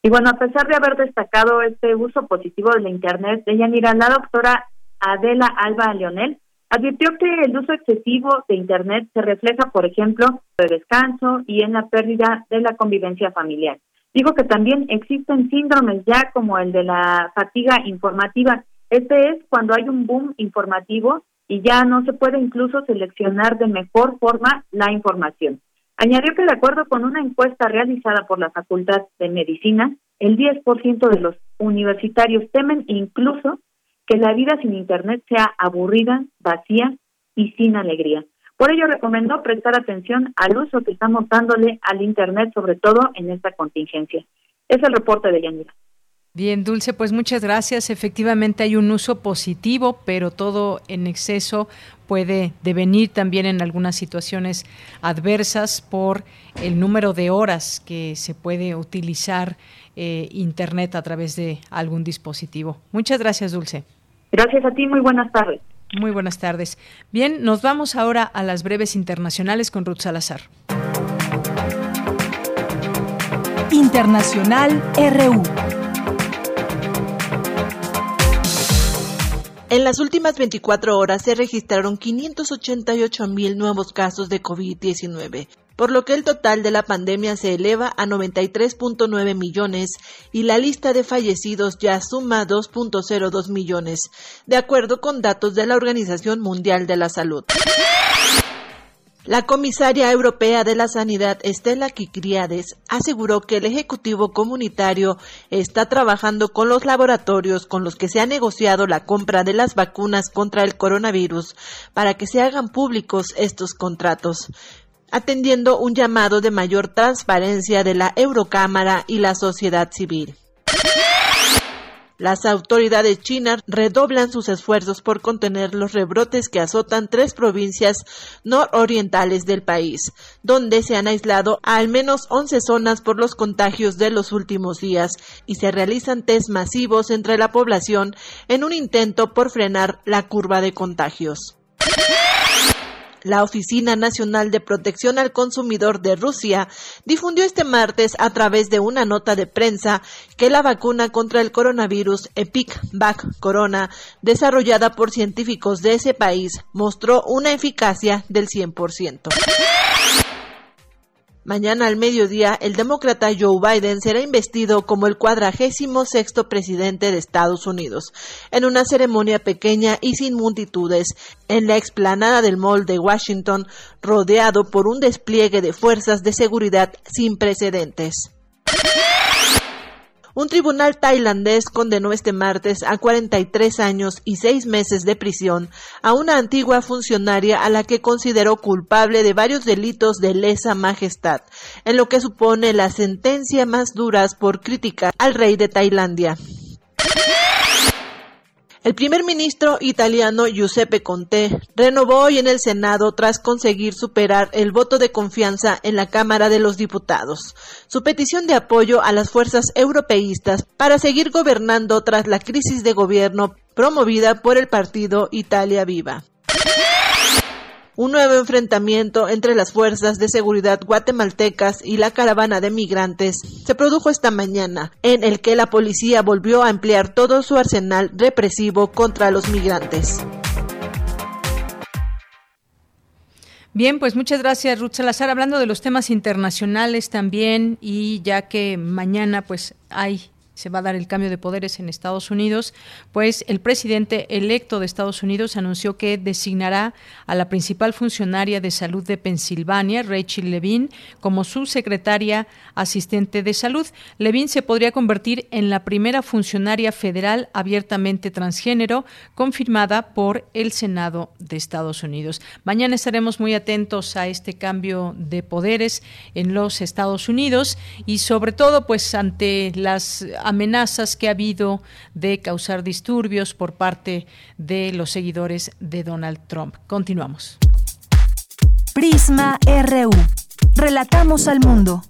Y bueno, a pesar de haber destacado este uso positivo de la Internet, de Yanira, la doctora Adela Alba Leonel Advirtió que el uso excesivo de Internet se refleja, por ejemplo, en el descanso y en la pérdida de la convivencia familiar. Dijo que también existen síndromes ya como el de la fatiga informativa. Este es cuando hay un boom informativo y ya no se puede incluso seleccionar de mejor forma la información. Añadió que de acuerdo con una encuesta realizada por la Facultad de Medicina, el 10% de los universitarios temen incluso que la vida sin Internet sea aburrida, vacía y sin alegría. Por ello recomendó prestar atención al uso que estamos dándole al Internet, sobre todo en esta contingencia. Es el reporte de Yanira. Bien, Dulce, pues muchas gracias. Efectivamente hay un uso positivo, pero todo en exceso puede devenir también en algunas situaciones adversas por el número de horas que se puede utilizar eh, Internet a través de algún dispositivo. Muchas gracias, Dulce. Gracias a ti, muy buenas tardes. Muy buenas tardes. Bien, nos vamos ahora a las breves internacionales con Ruth Salazar. Internacional RU. En las últimas 24 horas se registraron 588 mil nuevos casos de COVID-19, por lo que el total de la pandemia se eleva a 93.9 millones y la lista de fallecidos ya suma 2.02 millones, de acuerdo con datos de la Organización Mundial de la Salud. La comisaria europea de la Sanidad, Estela Kikriades, aseguró que el Ejecutivo Comunitario está trabajando con los laboratorios con los que se ha negociado la compra de las vacunas contra el coronavirus para que se hagan públicos estos contratos atendiendo un llamado de mayor transparencia de la Eurocámara y la sociedad civil. Las autoridades chinas redoblan sus esfuerzos por contener los rebrotes que azotan tres provincias nororientales del país, donde se han aislado a al menos 11 zonas por los contagios de los últimos días y se realizan test masivos entre la población en un intento por frenar la curva de contagios. La Oficina Nacional de Protección al Consumidor de Rusia difundió este martes a través de una nota de prensa que la vacuna contra el coronavirus Epic-Vac Corona, desarrollada por científicos de ese país, mostró una eficacia del 100%. Mañana al mediodía, el demócrata Joe Biden será investido como el cuadragésimo sexto presidente de Estados Unidos, en una ceremonia pequeña y sin multitudes, en la explanada del Mall de Washington, rodeado por un despliegue de fuerzas de seguridad sin precedentes. Un tribunal tailandés condenó este martes a 43 años y 6 meses de prisión a una antigua funcionaria a la que consideró culpable de varios delitos de lesa majestad, en lo que supone la sentencia más dura por criticar al rey de Tailandia. El primer ministro italiano Giuseppe Conte renovó hoy en el Senado tras conseguir superar el voto de confianza en la Cámara de los Diputados. Su petición de apoyo a las fuerzas europeístas para seguir gobernando tras la crisis de gobierno promovida por el partido Italia Viva. Un nuevo enfrentamiento entre las fuerzas de seguridad guatemaltecas y la caravana de migrantes se produjo esta mañana, en el que la policía volvió a emplear todo su arsenal represivo contra los migrantes. Bien, pues muchas gracias Ruth Salazar. Hablando de los temas internacionales también y ya que mañana pues hay se va a dar el cambio de poderes en Estados Unidos, pues el presidente electo de Estados Unidos anunció que designará a la principal funcionaria de salud de Pensilvania, Rachel Levine, como su secretaria asistente de salud. Levine se podría convertir en la primera funcionaria federal abiertamente transgénero confirmada por el Senado de Estados Unidos. Mañana estaremos muy atentos a este cambio de poderes en los Estados Unidos y sobre todo pues ante las amenazas que ha habido de causar disturbios por parte de los seguidores de Donald Trump. Continuamos. Prisma RU. Relatamos al mundo.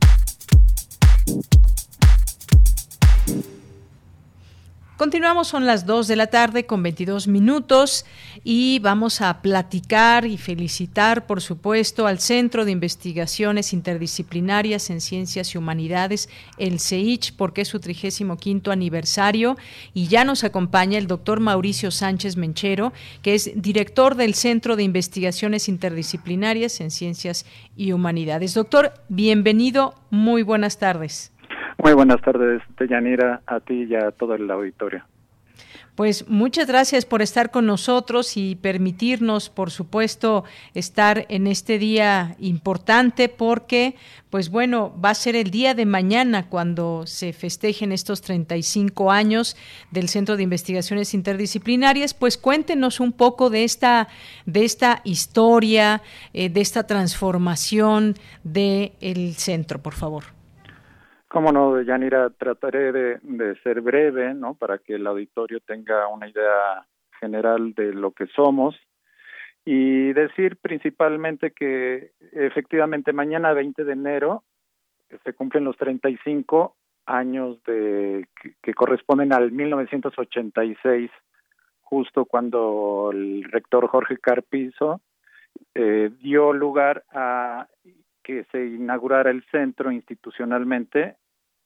Continuamos, son las 2 de la tarde con 22 minutos y vamos a platicar y felicitar, por supuesto, al Centro de Investigaciones Interdisciplinarias en Ciencias y Humanidades, el CEICH, porque es su 35 aniversario y ya nos acompaña el doctor Mauricio Sánchez Menchero, que es director del Centro de Investigaciones Interdisciplinarias en Ciencias y Humanidades. Doctor, bienvenido, muy buenas tardes. Muy buenas tardes, Deyanira, a ti y a todo el auditorio. Pues muchas gracias por estar con nosotros y permitirnos, por supuesto, estar en este día importante porque, pues bueno, va a ser el día de mañana cuando se festejen estos 35 años del Centro de Investigaciones Interdisciplinarias. Pues cuéntenos un poco de esta, de esta historia, eh, de esta transformación del el centro, por favor. Cómo no, Yanira, trataré de, ser breve, ¿no? Para que el auditorio tenga una idea general de lo que somos y decir principalmente que efectivamente mañana 20 de enero se cumplen los 35 años de que, corresponden al 1986, justo cuando el rector Jorge Carpizo eh, dio lugar a que se inaugurara el centro institucionalmente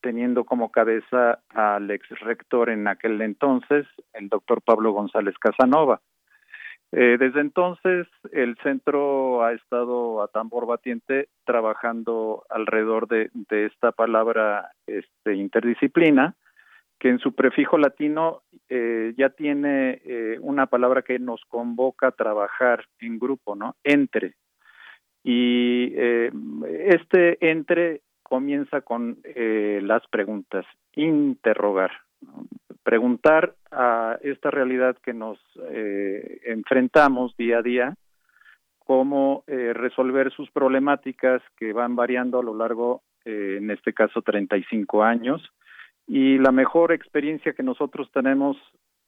teniendo como cabeza al ex rector en aquel entonces, el doctor Pablo González Casanova. Eh, desde entonces, el centro ha estado a tambor batiente trabajando alrededor de, esta palabra este, interdisciplina, que en su prefijo latino eh, ya tiene eh, una palabra que nos convoca a trabajar en grupo, ¿no? Entre. Y este entre comienza con eh, las preguntas, interrogar, preguntar a esta realidad que nos eh, enfrentamos día a día, cómo eh, resolver sus problemáticas que van variando a lo largo, en este caso, 35 años. Y la mejor experiencia que nosotros tenemos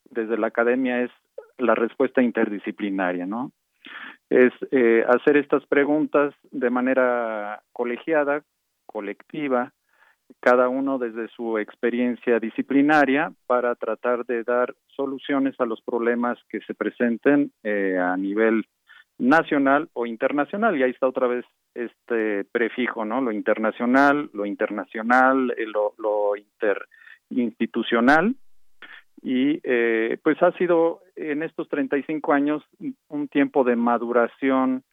desde la academia es la respuesta interdisciplinaria, ¿no? Es hacer estas preguntas de manera colegiada, colectiva, cada uno desde su experiencia disciplinaria para tratar de dar soluciones a los problemas que se presenten eh, a nivel nacional o internacional. Y ahí está otra vez este prefijo, ¿no? Lo internacional, lo internacional, eh, lo, lo interinstitucional. Y eh, pues ha sido en estos 35 años un tiempo de maduración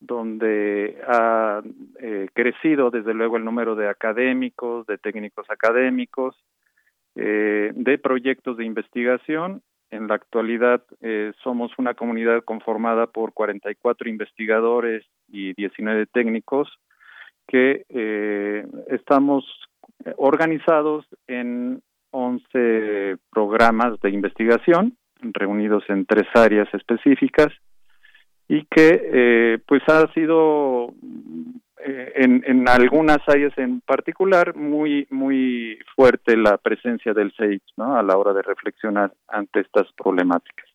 donde ha eh, crecido desde luego el número de académicos, de técnicos académicos, eh, de proyectos de investigación. En la actualidad eh, somos una comunidad conformada por 44 investigadores y 19 técnicos que estamos organizados en 11 programas de investigación reunidos en tres áreas específicas y que eh, pues ha sido eh, en, en, algunas áreas en particular muy muy fuerte la presencia del SAGE ¿no? a la hora de reflexionar ante estas problemáticas.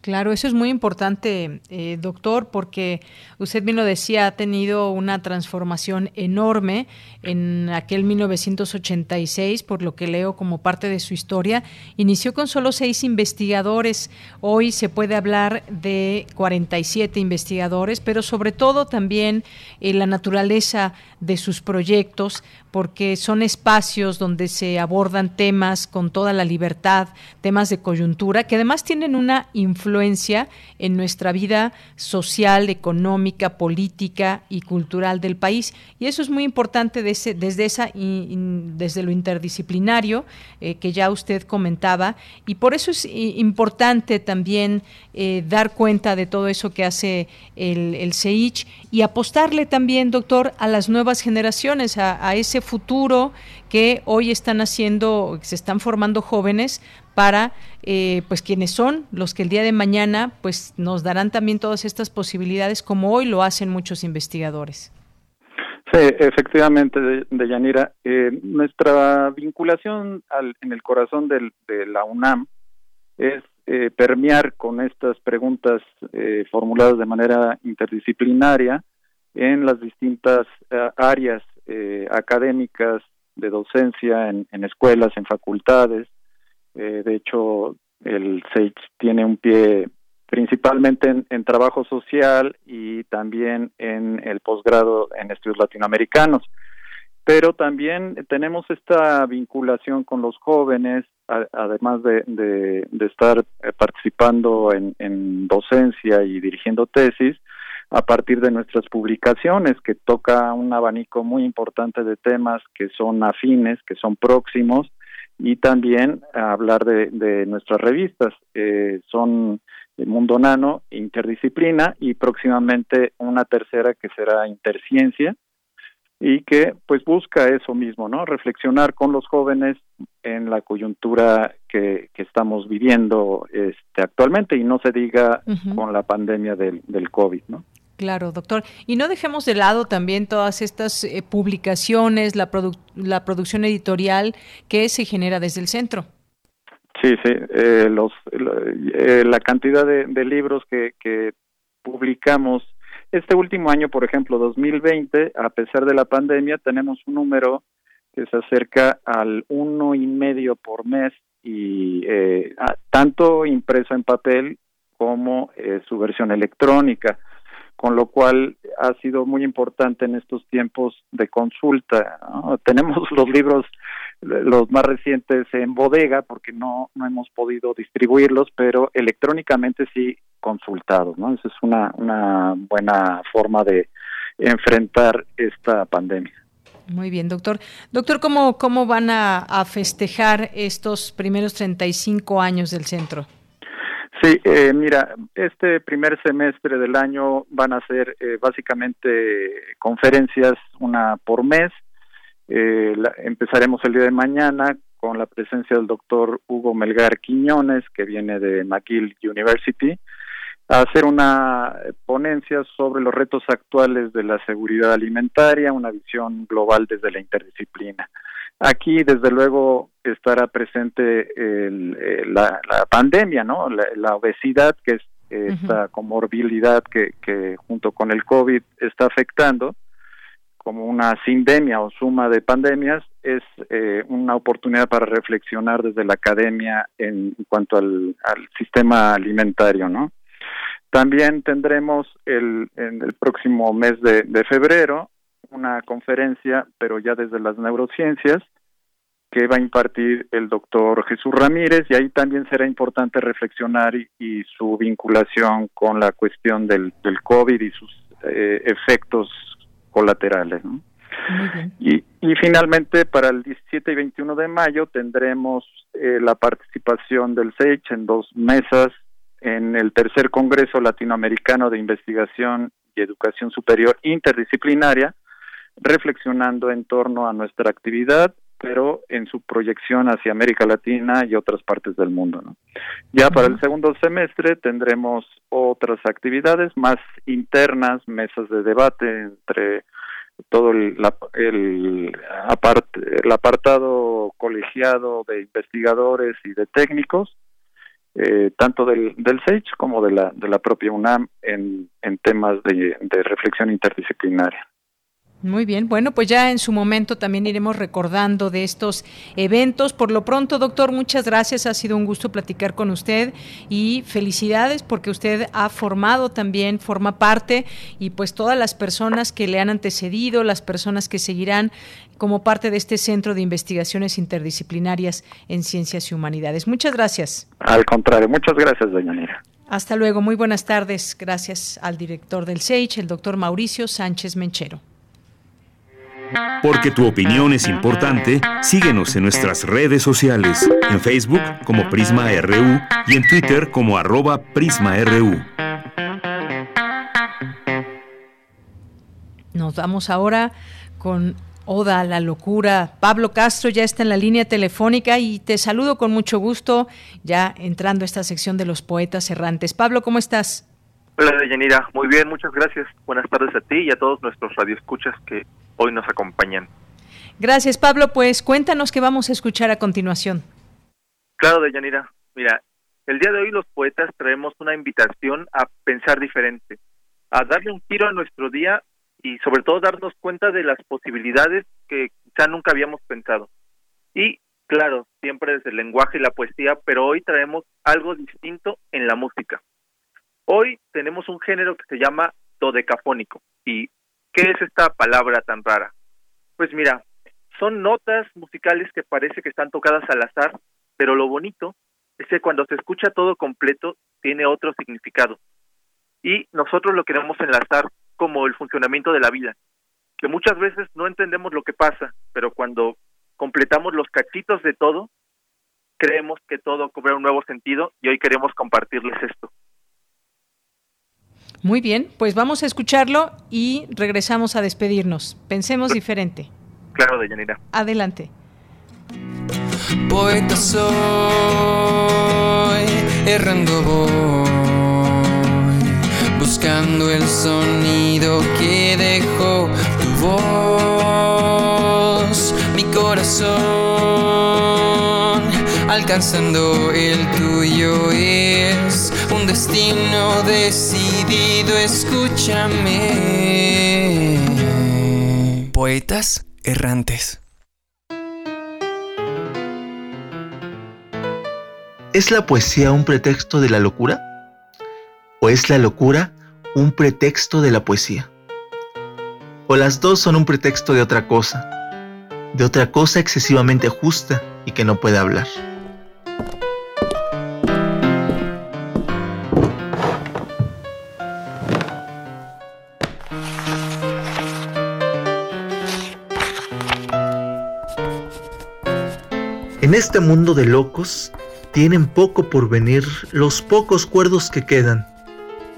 Claro, eso es muy importante, eh, doctor, porque usted bien lo decía, ha tenido una transformación enorme en aquel 1986, por lo que leo como parte de su historia. Inició con solo seis investigadores, hoy se puede hablar de 47 investigadores, pero sobre todo también eh, la naturaleza de sus proyectos, porque son espacios donde se abordan temas con toda la libertad, temas de coyuntura, que además tienen una influencia en nuestra vida social, económica, política y cultural del país. Y eso es muy importante desde, desde, esa, desde lo interdisciplinario eh, que ya usted comentaba. Y por eso es importante también eh, dar cuenta de todo eso que hace el, el CEICH y apostarle también, doctor, a las nuevas generaciones, a ese futuro que hoy están haciendo, se están formando jóvenes para eh, pues quienes son los que el día de mañana pues nos darán también todas estas posibilidades como hoy lo hacen muchos investigadores. Sí, efectivamente, de, Yanira. Eh, nuestra vinculación al, en el corazón de la UNAM es eh, permear con estas preguntas eh, formuladas de manera interdisciplinaria en las distintas eh, áreas eh, académicas de docencia en, escuelas, en facultades. Eh, de hecho, el SAGE tiene un pie principalmente en, trabajo social y también en el posgrado en estudios latinoamericanos. Pero también tenemos esta vinculación con los jóvenes, además de, de, estar participando en docencia y dirigiendo tesis, a partir de nuestras publicaciones, que toca un abanico muy importante de temas que son afines, que son próximos, y también hablar de, nuestras revistas. Eh, son el Mundo Nano, Interdisciplina, y próximamente una tercera que será Interciencia, y que pues busca eso mismo, ¿no? Reflexionar con los jóvenes en la coyuntura que, que estamos viviendo este, actualmente y no se diga con la pandemia del, del COVID, ¿no? Claro, doctor. Y no dejemos de lado también todas estas eh, publicaciones, la, la producción editorial que se genera desde el centro. Sí, sí. Eh, los, eh, la cantidad de, libros que, que publicamos este último año, por ejemplo, 2020, a pesar de la pandemia, tenemos un número que se acerca al uno y medio por mes y tanto impreso en papel como su versión electrónica con lo cual ha sido muy importante en estos tiempos de consulta. Tenemos los libros los más recientes en bodega porque no no hemos podido distribuirlos, pero electrónicamente sí consultados, ¿no? Esa es una una buena forma de enfrentar esta pandemia. Muy bien, doctor. Doctor, ¿cómo, cómo van a, a festejar estos primeros 35 años del centro? Sí, eh, mira, este primer semestre del año van a ser eh, básicamente conferencias, una por mes. Eh, empezaremos el día de mañana con la presencia del doctor Hugo Melgar Quiñones, que viene de McGill University, a hacer una ponencia sobre los retos actuales de la seguridad alimentaria, una visión global desde la interdisciplina. Aquí, desde luego, estará presente la, pandemia, ¿no? La, obesidad, que es esta comorbilidad que, que junto con el COVID está afectando, como una sindemia o suma de pandemias, es eh, una oportunidad para reflexionar desde la academia en, cuanto al, sistema alimentario, ¿no? También tendremos el, en el próximo mes de febrero una conferencia, pero ya desde las neurociencias, que va a impartir el doctor Jesús Ramírez y ahí también será importante reflexionar y, su vinculación con la cuestión del, del COVID y sus eh, efectos colaterales. Y, y finalmente para el 17 y 21 de mayo tendremos eh, la participación del SEICH en dos mesas en el tercer Congreso Latinoamericano de Investigación y Educación Superior Interdisciplinaria, reflexionando en torno a nuestra actividad, pero en su proyección hacia América Latina y otras partes del mundo. Ya para el segundo semestre tendremos otras actividades más internas, mesas de debate entre todo el, el, el apartado colegiado de investigadores y de técnicos, eh, tanto del, del SAGE como de la, de la propia UNAM en, en temas de reflexión interdisciplinaria. Muy bien, bueno, pues ya en su momento también iremos recordando de estos eventos. Por lo pronto, doctor, muchas gracias. Ha sido un gusto platicar con usted y felicidades porque usted ha formado también, forma parte y pues todas las personas que le han antecedido, las personas que seguirán como parte de este Centro de Investigaciones Interdisciplinarias en Ciencias y Humanidades. Muchas gracias. Al contrario, muchas gracias, doña Nira. Hasta luego, muy buenas tardes. Gracias al director del SEICH, el doctor Mauricio Sánchez Menchero. Porque tu opinión es importante, síguenos en nuestras redes sociales, en Facebook como Prisma RU y en Twitter como arroba PrismaRU. Nos vamos ahora con Oda a la locura. Pablo Castro ya está en la línea telefónica y te saludo con mucho gusto ya entrando a esta sección de los poetas errantes. Pablo, ¿cómo estás? Hola, Deyanira. Muy bien, muchas gracias. Buenas tardes a ti y a todos nuestros radioescuchas que hoy nos acompañan. Gracias, Pablo. Pues cuéntanos qué vamos a escuchar a continuación. Claro, Deyanira. Mira, el día de hoy los poetas traemos una invitación a pensar diferente, a darle un giro a nuestro día y sobre todo darnos cuenta de las posibilidades que quizá nunca habíamos pensado. Y claro, siempre desde el lenguaje y la poesía, pero hoy traemos algo distinto en la música. Hoy tenemos un género que se llama dodecafónico y ¿Qué es esta palabra tan rara? Pues mira, son notas musicales que parece que están tocadas al azar, pero lo bonito es que cuando se escucha todo completo tiene otro significado. Y nosotros lo queremos enlazar como el funcionamiento de la vida, que muchas veces no entendemos lo que pasa, pero cuando completamos los cachitos de todo, creemos que todo cobra un nuevo sentido y hoy queremos compartirles esto. Muy bien, pues vamos a escucharlo y regresamos a despedirnos. Pensemos diferente. Claro, Deyanira. Adelante. Poeta soy, errando voy, buscando el sonido que dejó tu voz, mi corazón, alcanzando el tuyo es un destino decidido, escúchame. Poetas errantes. ¿Es la poesía un pretexto de la locura? ¿O es la locura un pretexto de la poesía? ¿O las dos son un pretexto de otra cosa? De otra cosa excesivamente justa y que no puede hablar. Este mundo de locos tienen poco por venir los pocos cuerdos que quedan.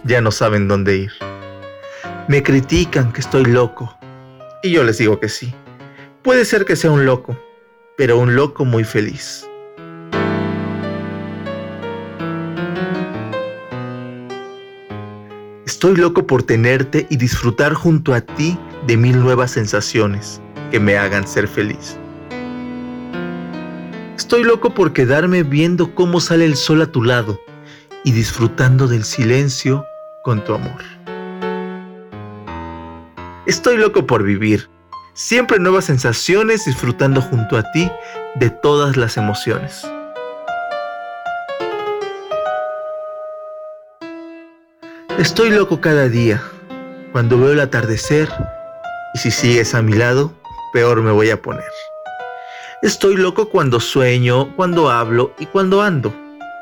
Ya no saben dónde ir. Me critican que estoy loco. Y yo les digo que sí. Puede ser que sea un loco, pero un loco muy feliz. Estoy loco por tenerte y disfrutar junto a ti de mil nuevas sensaciones que me hagan ser feliz. Estoy loco por quedarme viendo cómo sale el sol a tu lado y disfrutando del silencio con tu amor. Estoy loco por vivir, siempre nuevas sensaciones disfrutando junto a ti de todas las emociones. Estoy loco cada día, cuando veo el atardecer y si sigues a mi lado, peor me voy a poner. Estoy loco cuando sueño, cuando hablo y cuando ando.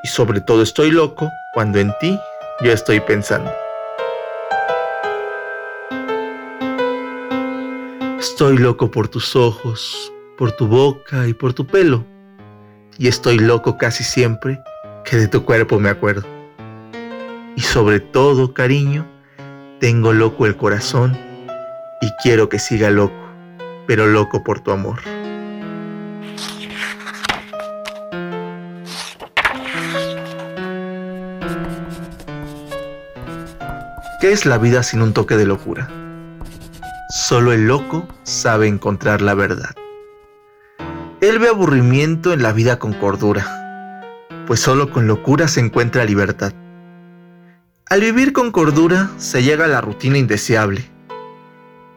Y sobre todo estoy loco cuando en ti yo estoy pensando. Estoy loco por tus ojos, por tu boca y por tu pelo. Y estoy loco casi siempre que de tu cuerpo me acuerdo. Y sobre todo, cariño, tengo loco el corazón y quiero que siga loco, pero loco por tu amor. ¿Qué es la vida sin un toque de locura? Solo el loco sabe encontrar la verdad. Él ve aburrimiento en la vida con cordura, pues solo con locura se encuentra libertad. Al vivir con cordura se llega a la rutina indeseable,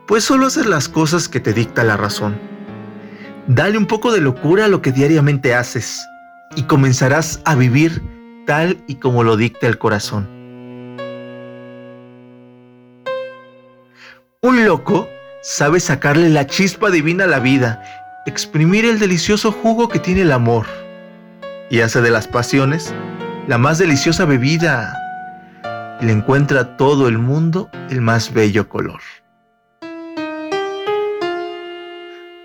pues solo haces las cosas que te dicta la razón. Dale un poco de locura a lo que diariamente haces y comenzarás a vivir tal y como lo dicta el corazón. Un loco sabe sacarle la chispa divina a la vida, exprimir el delicioso jugo que tiene el amor y hace de las pasiones la más deliciosa bebida y le encuentra a todo el mundo el más bello color.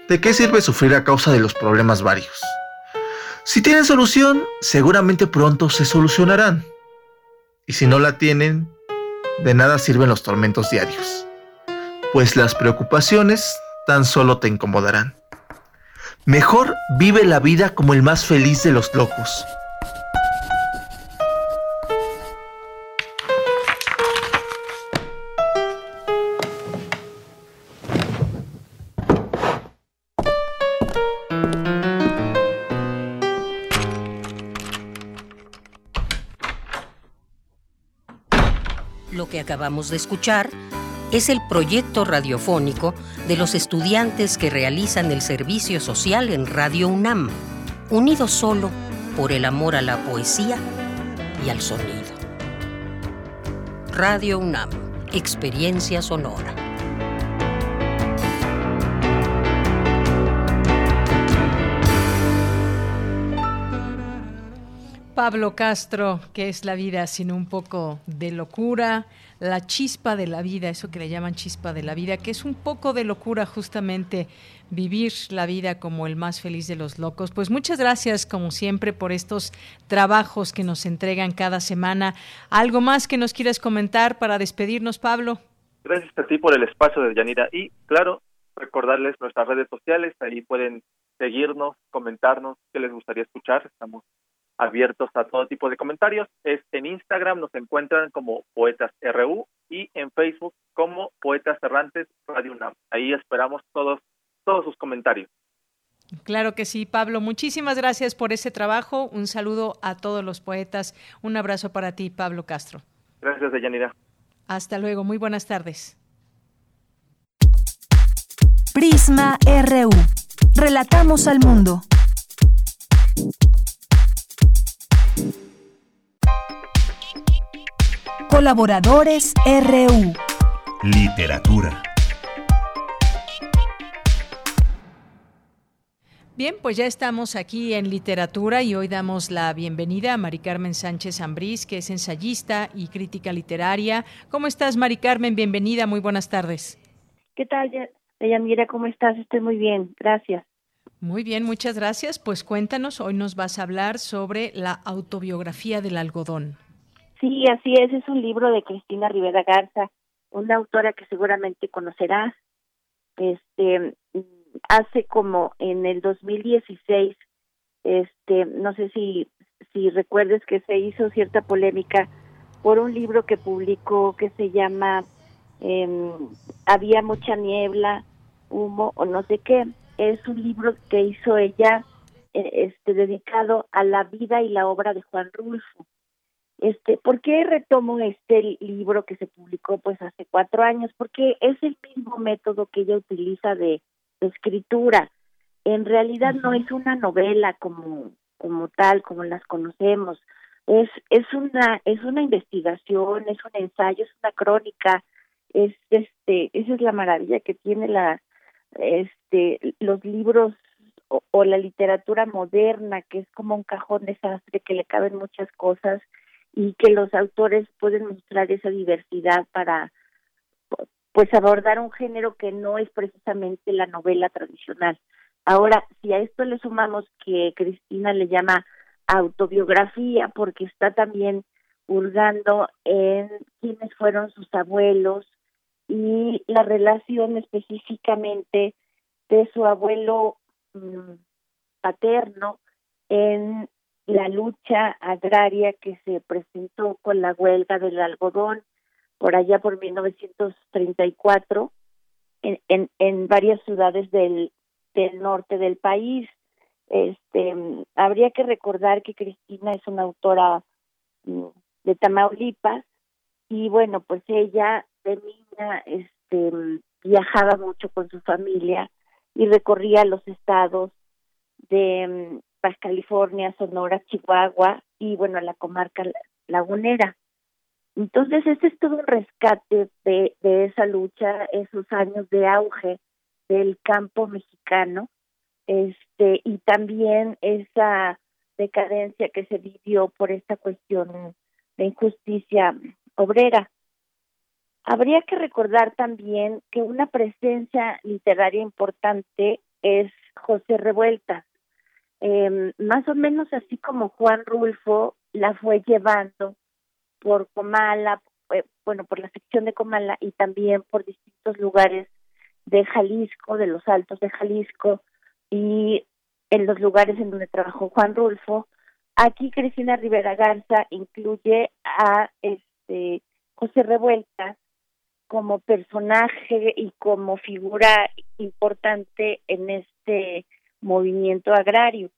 ¿De qué sirve sufrir a causa de los problemas varios? Si tienen solución, seguramente pronto se solucionarán. Y si no la tienen, de nada sirven los tormentos diarios, pues las preocupaciones tan solo te incomodarán. Mejor vive la vida como el más feliz de los locos acabamos de escuchar es el proyecto radiofónico de los estudiantes que realizan el servicio social en Radio UNAM, unidos solo por el amor a la poesía y al sonido. Radio UNAM, experiencia sonora. Pablo Castro, ¿qué es la vida sin un poco de locura? La chispa de la vida, eso que le llaman chispa de la vida, que es un poco de locura justamente vivir la vida como el más feliz de los locos. Pues muchas gracias, como siempre, por estos trabajos que nos entregan cada semana. ¿Algo más que nos quieras comentar para despedirnos, Pablo? Gracias a ti por el espacio de Yanira. Y claro, recordarles nuestras redes sociales, ahí pueden seguirnos, comentarnos qué les gustaría escuchar. Estamos abiertos a todo tipo de comentarios. Es en Instagram nos encuentran como Poetas RU y en Facebook como Poetas Errantes Radio UNAM. Ahí esperamos todos todos sus comentarios. Claro que sí, Pablo. Muchísimas gracias por ese trabajo. Un saludo a todos los poetas. Un abrazo para ti, Pablo Castro. Gracias, Deyanira. Hasta luego. Muy buenas tardes. Prisma RU. Relatamos al mundo. Colaboradores RU. Literatura. Bien, pues ya estamos aquí en literatura y hoy damos la bienvenida a Mari Carmen Sánchez Ambrís, que es ensayista y crítica literaria. ¿Cómo estás, Mari Carmen? Bienvenida, muy buenas tardes. ¿Qué tal, Mira, ¿Cómo estás? Estoy muy bien, gracias. Muy bien, muchas gracias. Pues cuéntanos, hoy nos vas a hablar sobre la autobiografía del algodón. Sí, así es, es un libro de Cristina Rivera Garza, una autora que seguramente conocerás. Este hace como en el 2016 este no sé si si recuerdes que se hizo cierta polémica por un libro que publicó que se llama eh, había mucha niebla humo o no sé qué es un libro que hizo ella eh, este dedicado a la vida y la obra de Juan Rulfo este, ¿por qué retomo este libro que se publicó pues hace cuatro años? Porque es el mismo método que ella utiliza de, escritura. En realidad no es una novela como, como tal, como las conocemos. Es, es una, es una investigación, es un ensayo, es una crónica, es este, esa es la maravilla que tiene la, este, los libros o, o la literatura moderna, que es como un cajón desastre que le caben muchas cosas y que los autores pueden mostrar esa diversidad para pues abordar un género que no es precisamente la novela tradicional. Ahora, si a esto le sumamos que Cristina le llama autobiografía porque está también hurgando en quiénes fueron sus abuelos y la relación específicamente de su abuelo mm, paterno en la lucha agraria que se presentó con la huelga del algodón por allá por 1934 en, en, varias ciudades del, del norte del país. Este, habría que recordar que Cristina es una autora mm, de Tamaulipas y bueno, pues ella de niña este, viajaba mucho con su familia y recorría los estados de mm, California, Sonora, Chihuahua y bueno, la comarca lagunera. Entonces, este es todo un rescate de, de esa lucha, esos años de auge del campo mexicano, este, y también esa decadencia que se vivió por esta cuestión de injusticia obrera. Habría que recordar también que una presencia literaria importante es José Revueltas. Eh, más o menos así como Juan Rulfo la fue llevando por Comala, eh, bueno, por la sección de Comala y también por distintos lugares de Jalisco, de los altos de Jalisco y en los lugares en donde trabajó Juan Rulfo. Aquí Cristina Rivera Garza incluye a este José Revueltas como personaje y como figura importante en este movimiento agrario.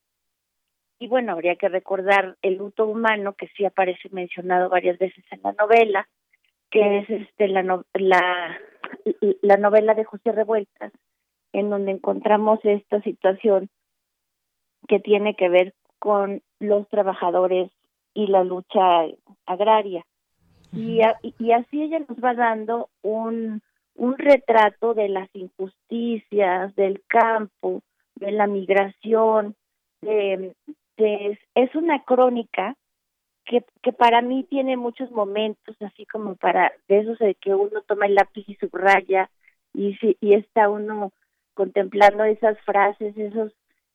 Y bueno, habría que recordar el luto humano que sí aparece mencionado varias veces en la novela, que es este la, la, la novela de José Revueltas, en donde encontramos esta situación que tiene que ver con los trabajadores y la lucha agraria. y, y así ella nos va dando un, un retrato de las injusticias, del campo, de la migración, de, es una crónica que, que para mí tiene muchos momentos, así como para de esos de que uno toma el lápiz y subraya y, y está uno contemplando esas frases, esos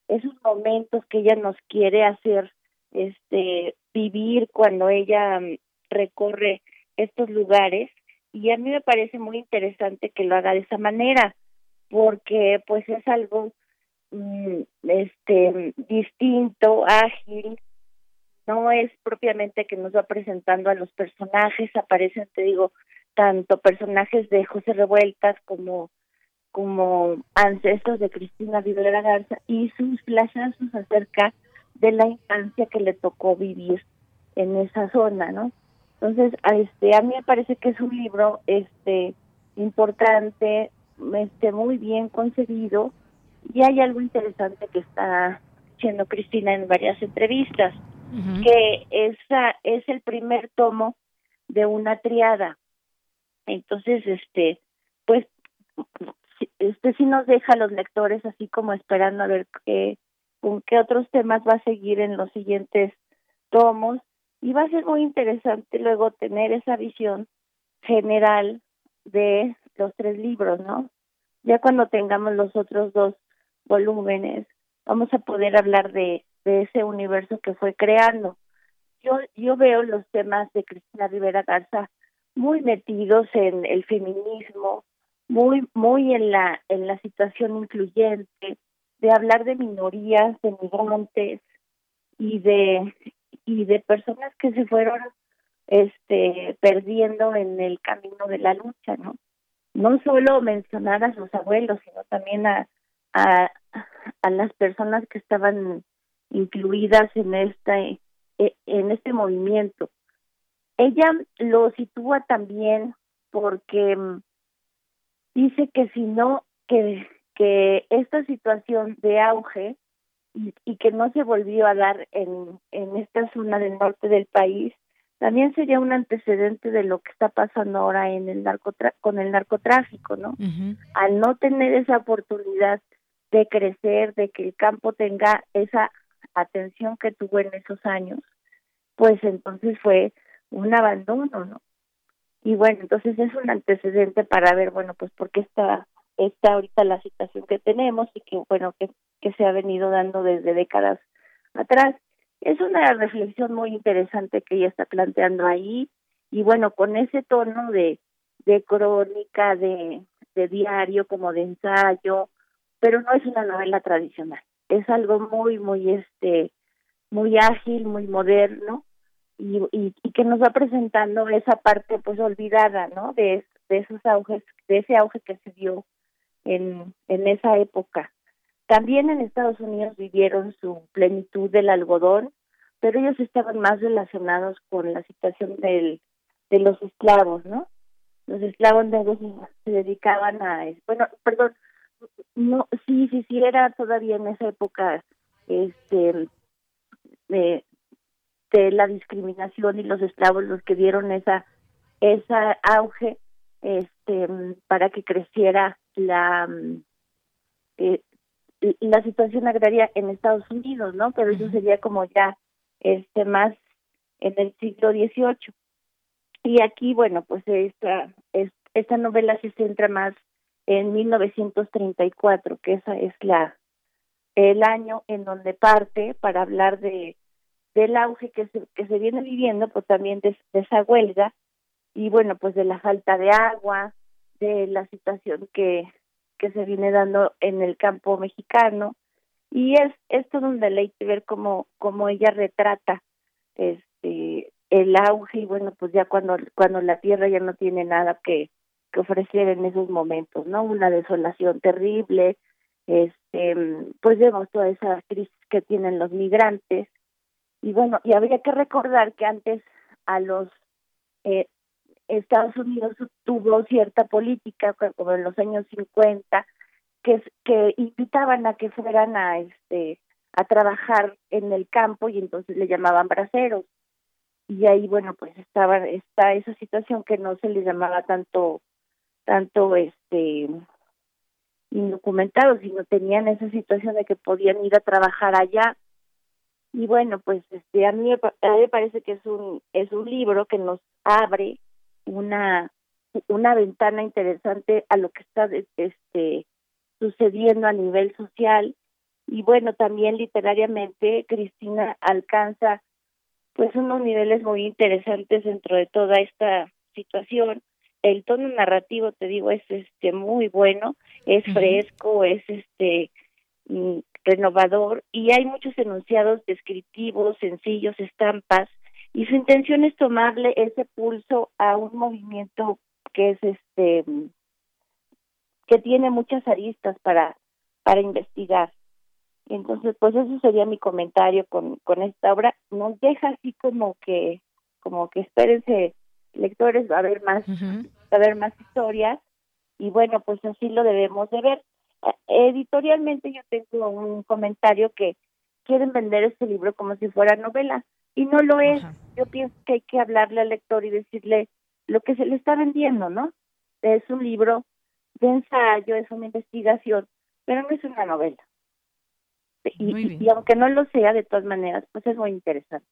esos momentos que ella nos quiere hacer este vivir cuando ella mm, recorre estos lugares. Y a mí me parece muy interesante que lo haga de esa manera porque pues es algo este distinto, ágil, no es propiamente que nos va presentando a los personajes, aparecen, te digo, tanto personajes de José Revueltas como como ancestros de Cristina Rivera Garza y sus flashazos acerca de la infancia que le tocó vivir en esa zona, ¿no? Entonces, a este a mí me parece que es un libro este importante, este muy bien concebido y hay algo interesante que está diciendo Cristina en varias entrevistas, que esa es el primer tomo de una triada. Entonces, este, pues, este sí nos deja a los lectores así como esperando a ver qué, con qué otros temas va a seguir en los siguientes tomos y va a ser muy interesante luego tener esa visión general de los tres libros, ¿no? Ya cuando tengamos los otros dos volúmenes, vamos a poder hablar de, de ese universo que fue creando. Yo, yo veo los temas de Cristina Rivera Garza muy metidos en el feminismo, muy, muy en la, en la situación incluyente, de hablar de minorías, de migrantes y de, y de personas que se fueron este perdiendo en el camino de la lucha, ¿no? No solo mencionar a sus abuelos, sino también a, a, a las personas que estaban incluidas en este en este movimiento. Ella lo sitúa también porque mm, dice que si no que que esta situación de auge y, y, que no se volvió a dar en en esta zona del norte del país también sería un antecedente de lo que está pasando ahora en el narcotra con el narcotráfico, ¿no? Al no tener esa oportunidad de crecer, de que el campo tenga esa atención que tuvo en esos años, pues entonces fue un abandono, ¿no? Y bueno, entonces es un antecedente para ver, bueno, pues por qué está, está ahorita la situación que tenemos y que, bueno, que, que se ha venido dando desde décadas atrás. Es una reflexión muy interesante que ella está planteando ahí y bueno, con ese tono de, de crónica, de, de diario, como de ensayo, pero no es una novela tradicional. Es algo muy, muy, este, muy ágil, muy moderno y, y, que nos va presentando esa parte, pues, olvidada, ¿no? De, de esos auges, de ese auge que se dio en, en esa época. También en Estados Unidos vivieron su plenitud del algodón, pero ellos estaban más relacionados con la situación del, de los esclavos, ¿no? Los esclavos negros se dedicaban a, bueno, perdón, no, sí, sí, sí, era todavía en esa época, este, de, de la discriminación y los esclavos los que dieron esa, esa auge, este, para que creciera la, eh, la situación agraria en Estados Unidos, ¿no? Pero eso sería como ya este más en el siglo XVIII. Y aquí, bueno, pues esta, esta novela se centra más en 1934, que esa es la el año en donde parte para hablar de del auge que se, que se viene viviendo, pues también de, esa huelga y bueno, pues de la falta de agua, de la situación que que se viene dando en el campo mexicano. Y es es todo un deleite ver cómo cómo ella retrata este el auge y bueno pues ya cuando cuando la tierra ya no tiene nada que que ofrecer en esos momentos no una desolación terrible este pues vemos toda esa crisis que tienen los migrantes. Y bueno y habría que recordar que antes a los eh, Estados Unidos tuvo cierta política como en los años 50 que que invitaban a que fueran a este a trabajar en el campo y entonces le llamaban braceros y ahí bueno pues estaba esa situación que no se le llamaba tanto tanto este indocumentados sino tenían esa situación de que podían ir a trabajar allá. Y bueno pues este a mí, a mí me parece que es un es un libro que nos abre una una ventana interesante a lo que está este sucediendo a nivel social. Y bueno también literariamente Cristina alcanza pues unos niveles muy interesantes dentro de toda esta situación el tono narrativo te digo es este muy bueno es fresco es este mm, renovador y hay muchos enunciados descriptivos sencillos estampas y su intención es tomarle ese pulso a un movimiento que es este que tiene muchas aristas para para investigar. Entonces pues eso sería mi comentario con con esta obra. Nos deja así como que como que espérense lectores va a haber más va a haber más historias y bueno pues así lo debemos de ver editorialmente yo tengo un comentario que quieren vender este libro como si fuera novela y no lo es. Yo pienso que hay que hablarle al lector y decirle lo que se le está vendiendo, ¿no? Es un libro de ensayo, es una investigación, pero no es una novela. Y, y, aunque no lo sea, de todas maneras, pues es muy interesante.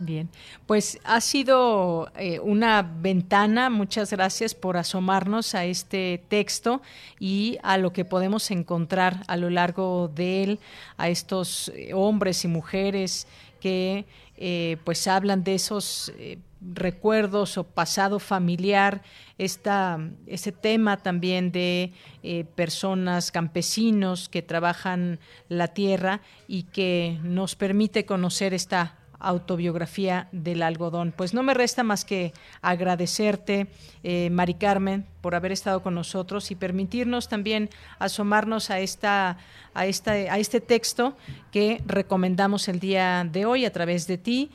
Bien, pues ha sido eh, una ventana, muchas gracias por asomarnos a este texto y a lo que podemos encontrar a lo largo de él, a estos eh, hombres y mujeres que eh, pues hablan de esos recuerdos o pasado familiar, esta, ese tema también de personas, campesinos que trabajan la tierra y que nos permite conocer esta autobiografía del algodón. Pues no me resta más que agradecerte, eh, Mari Carmen, por haber estado con nosotros y permitirnos también asomarnos a esta, a esta, a este texto que recomendamos el día de hoy a través de ti,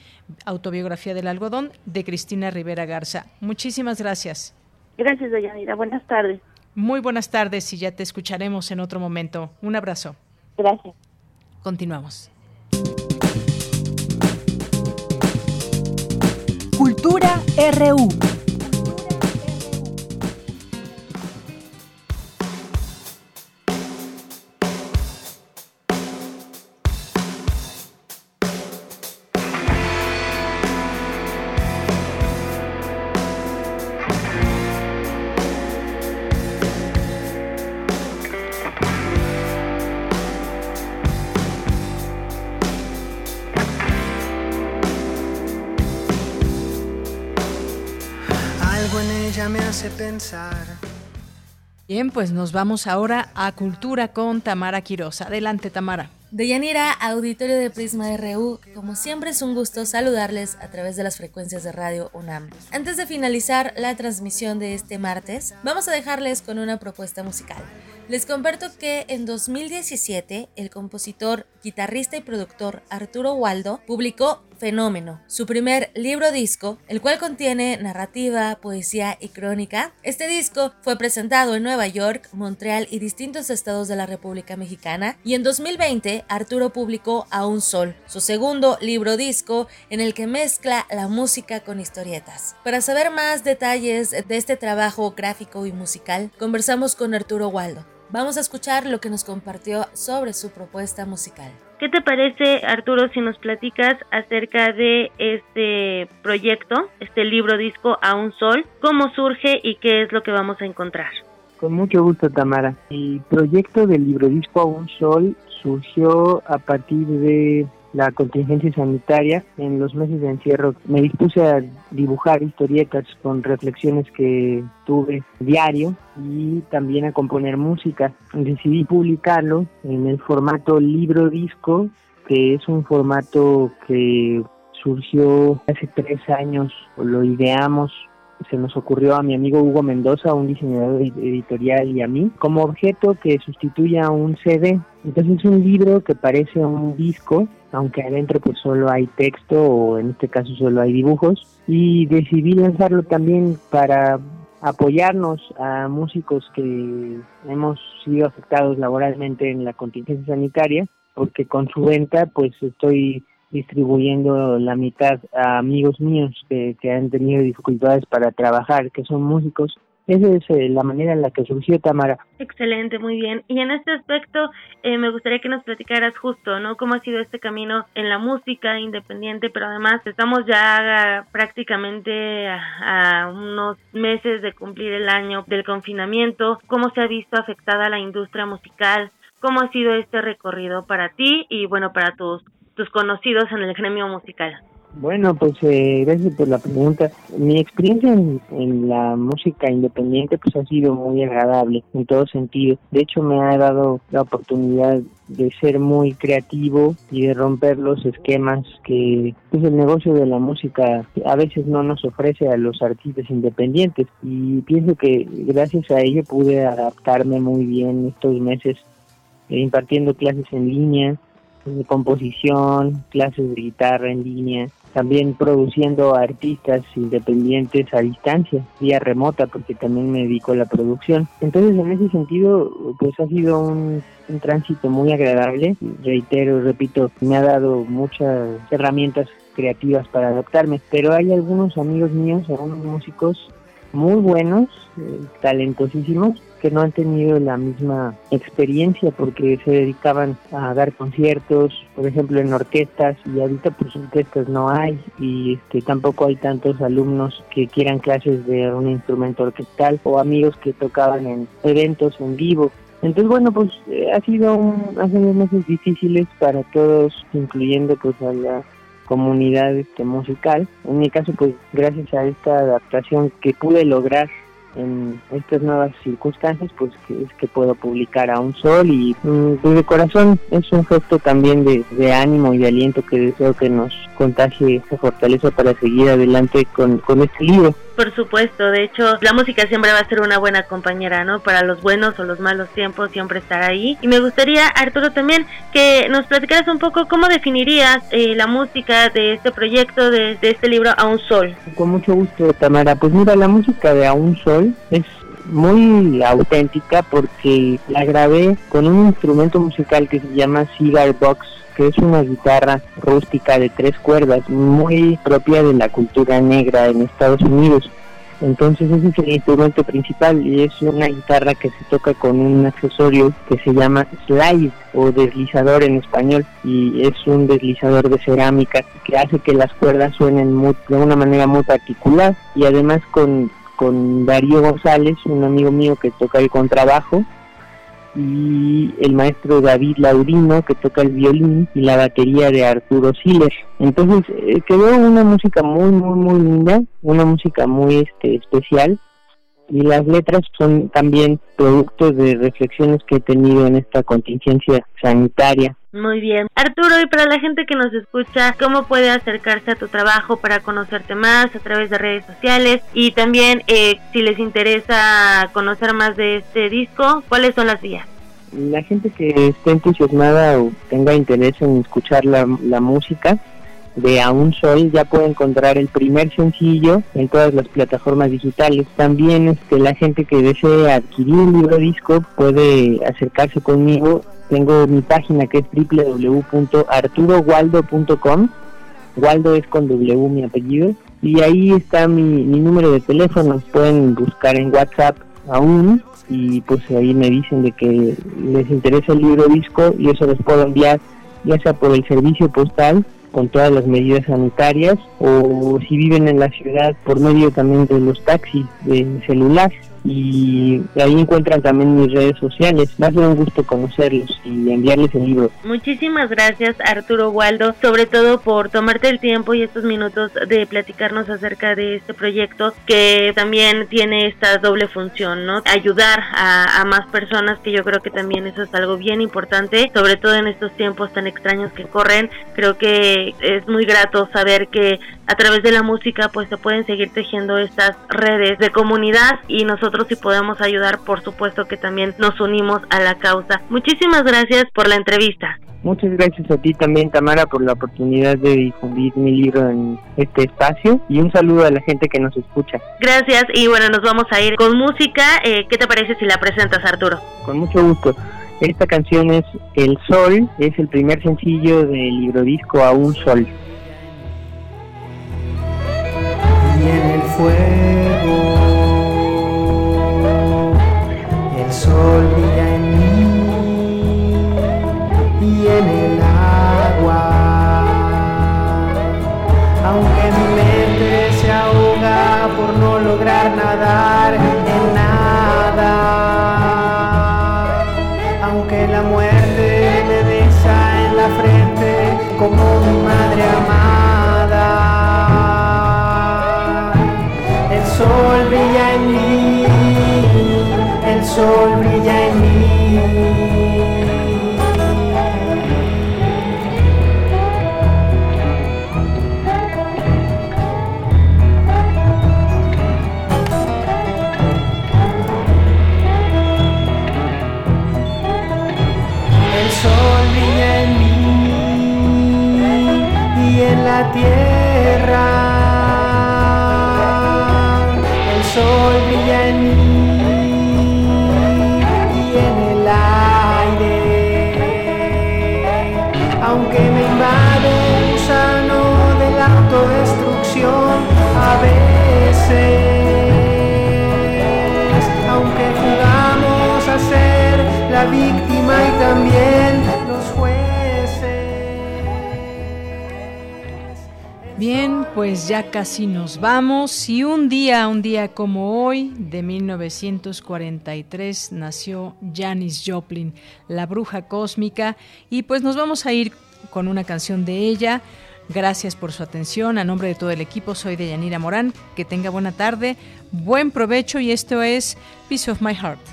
Autobiografía del algodón, de Cristina Rivera Garza. Muchísimas gracias. Gracias, Dayanira. Buenas tardes. Muy buenas tardes y ya te escucharemos en otro momento. Un abrazo. Gracias. Continuamos. Cultura RU. Pensar. Bien, pues nos vamos ahora a Cultura con Tamara Quiroz. Adelante, Tamara. Deyanira, auditorio de Prisma RU, como siempre es un gusto saludarles a través de las frecuencias de Radio UNAM. Antes de finalizar la transmisión de este martes, vamos a dejarles con una propuesta musical. Les comparto que en 2017 el compositor, guitarrista y productor Arturo Waldo publicó Fenómeno, su primer libro disco, el cual contiene narrativa, poesía y crónica. Este disco fue presentado en Nueva York, Montreal y distintos estados de la República Mexicana y en 2020 Arturo publicó A un Sol, su segundo libro disco en el que mezcla la música con historietas. Para saber más detalles de este trabajo gráfico y musical, conversamos con Arturo Waldo. Vamos a escuchar lo que nos compartió sobre su propuesta musical. ¿Qué te parece, Arturo, si nos platicas acerca de este proyecto, este libro disco A un Sol? ¿Cómo surge y qué es lo que vamos a encontrar? Con mucho gusto, Tamara. El proyecto del libro disco A un Sol surgió a partir de la contingencia sanitaria, en los meses de encierro me dispuse a dibujar historietas con reflexiones que tuve diario y también a componer música. Decidí publicarlo en el formato libro disco, que es un formato que surgió hace tres años, lo ideamos se nos ocurrió a mi amigo Hugo Mendoza, un diseñador editorial y a mí, como objeto que sustituya a un CD. Entonces es un libro que parece un disco, aunque adentro pues solo hay texto o en este caso solo hay dibujos. Y decidí lanzarlo también para apoyarnos a músicos que hemos sido afectados laboralmente en la contingencia sanitaria, porque con su venta pues estoy distribuyendo la mitad a amigos míos que, han tenido dificultades para trabajar, que son músicos. Esa es eh, la manera en la que surgió Tamara. Excelente, muy bien. Y en este aspecto eh, me gustaría que nos platicaras justo, ¿no? ¿Cómo ha sido este camino en la música independiente? Pero además estamos ya prácticamente a, a unos meses de cumplir el año del confinamiento. ¿Cómo se ha visto afectada la industria musical? ¿Cómo ha sido este recorrido para ti y bueno, para tus tus conocidos en el gremio musical? Bueno, pues eh, gracias por la pregunta. Mi experiencia en, la música independiente pues ha sido muy agradable en todo sentido. De hecho me ha dado la oportunidad de ser muy creativo y de romper los esquemas que pues, el negocio de la música a veces no nos ofrece a los artistas independientes y pienso que gracias a ello pude adaptarme muy bien estos meses eh, impartiendo clases en línea de composición, clases de guitarra en línea, también produciendo artistas independientes a distancia, vía remota, porque también me dedico a la producción. Entonces, en ese sentido, pues ha sido un, un tránsito muy agradable. Reitero, repito, me ha dado muchas herramientas creativas para adaptarme, pero hay algunos amigos míos, algunos músicos muy buenos, eh, talentosísimos, que no han tenido la misma experiencia porque se dedicaban a dar conciertos, por ejemplo en orquestas y ahorita pues orquestas no hay y este tampoco hay tantos alumnos que quieran clases de un instrumento orquestal o amigos que tocaban en eventos en vivo. Entonces bueno pues ha sido un, ha sido meses difíciles para todos, incluyendo pues a la comunidad este, musical. En mi caso, pues gracias a esta adaptación que pude lograr en estas nuevas circunstancias, pues que es que puedo publicar a un sol y mm, pues, de corazón es un gesto también de, de, ánimo y de aliento que deseo que nos contagie esa fortaleza para seguir adelante con, con este libro. Por supuesto, de hecho, la música siempre va a ser una buena compañera, ¿no? Para los buenos o los malos tiempos, siempre estará ahí. Y me gustaría, Arturo, también que nos platicaras un poco cómo definirías eh, la música de este proyecto, de, de este libro A un Sol. Con mucho gusto, Tamara. Pues mira, la música de A un Sol es muy auténtica porque la grabé con un instrumento musical que se llama Cigar Box que es una guitarra rústica de tres cuerdas, muy propia de la cultura negra en Estados Unidos. Entonces ese es el instrumento principal y es una guitarra que se toca con un accesorio que se llama slide o deslizador en español y es un deslizador de cerámica que hace que las cuerdas suenen de una manera muy particular y además con, con Darío González, un amigo mío que toca el contrabajo, y el maestro David Laurino que toca el violín y la batería de Arturo Siller. Entonces eh, quedó una música muy muy muy linda, una música muy este especial y las letras son también productos de reflexiones que he tenido en esta contingencia sanitaria. Muy bien. Arturo, y para la gente que nos escucha, ¿cómo puede acercarse a tu trabajo para conocerte más a través de redes sociales? Y también, eh, si les interesa conocer más de este disco, ¿cuáles son las vías? La gente que esté entusiasmada o tenga interés en escuchar la, la música, de A un Sol ya puede encontrar el primer sencillo en todas las plataformas digitales. También este, la gente que desee adquirir un libro disco puede acercarse conmigo. Tengo mi página que es www.arturowaldo.com. Waldo es con W mi apellido. Y ahí está mi, mi número de teléfono. Pueden buscar en WhatsApp aún y pues ahí me dicen de que les interesa el libro disco y eso les puedo enviar ya sea por el servicio postal con todas las medidas sanitarias o si viven en la ciudad por medio también de los taxis de celular y ahí encuentran también mis redes sociales. Ser un gusto conocerlos y enviarles el libro. Muchísimas gracias Arturo Waldo, sobre todo por tomarte el tiempo y estos minutos de platicarnos acerca de este proyecto que también tiene esta doble función, ¿no? Ayudar a, a más personas, que yo creo que también eso es algo bien importante, sobre todo en estos tiempos tan extraños que corren. Creo que es muy grato saber que a través de la música pues se pueden seguir tejiendo estas redes de comunidad y nosotros si podemos ayudar por supuesto que también nos unimos a la causa. Muchísimas gracias por la entrevista. Muchas gracias a ti también, Tamara, por la oportunidad de difundir mi libro en este espacio y un saludo a la gente que nos escucha. Gracias y bueno, nos vamos a ir con música. Eh, ¿Qué te parece si la presentas, Arturo? Con mucho gusto. Esta canción es El Sol, es el primer sencillo del libro disco A un Sol. y en el fuego. El Aunque jugamos a ser la víctima y también los jueces. Bien, pues ya casi nos vamos y un día, un día como hoy, de 1943, nació Janis Joplin, la bruja cósmica, y pues nos vamos a ir con una canción de ella. Gracias por su atención. A nombre de todo el equipo, soy de Yanira Morán. Que tenga buena tarde, buen provecho y esto es Piece of My Heart.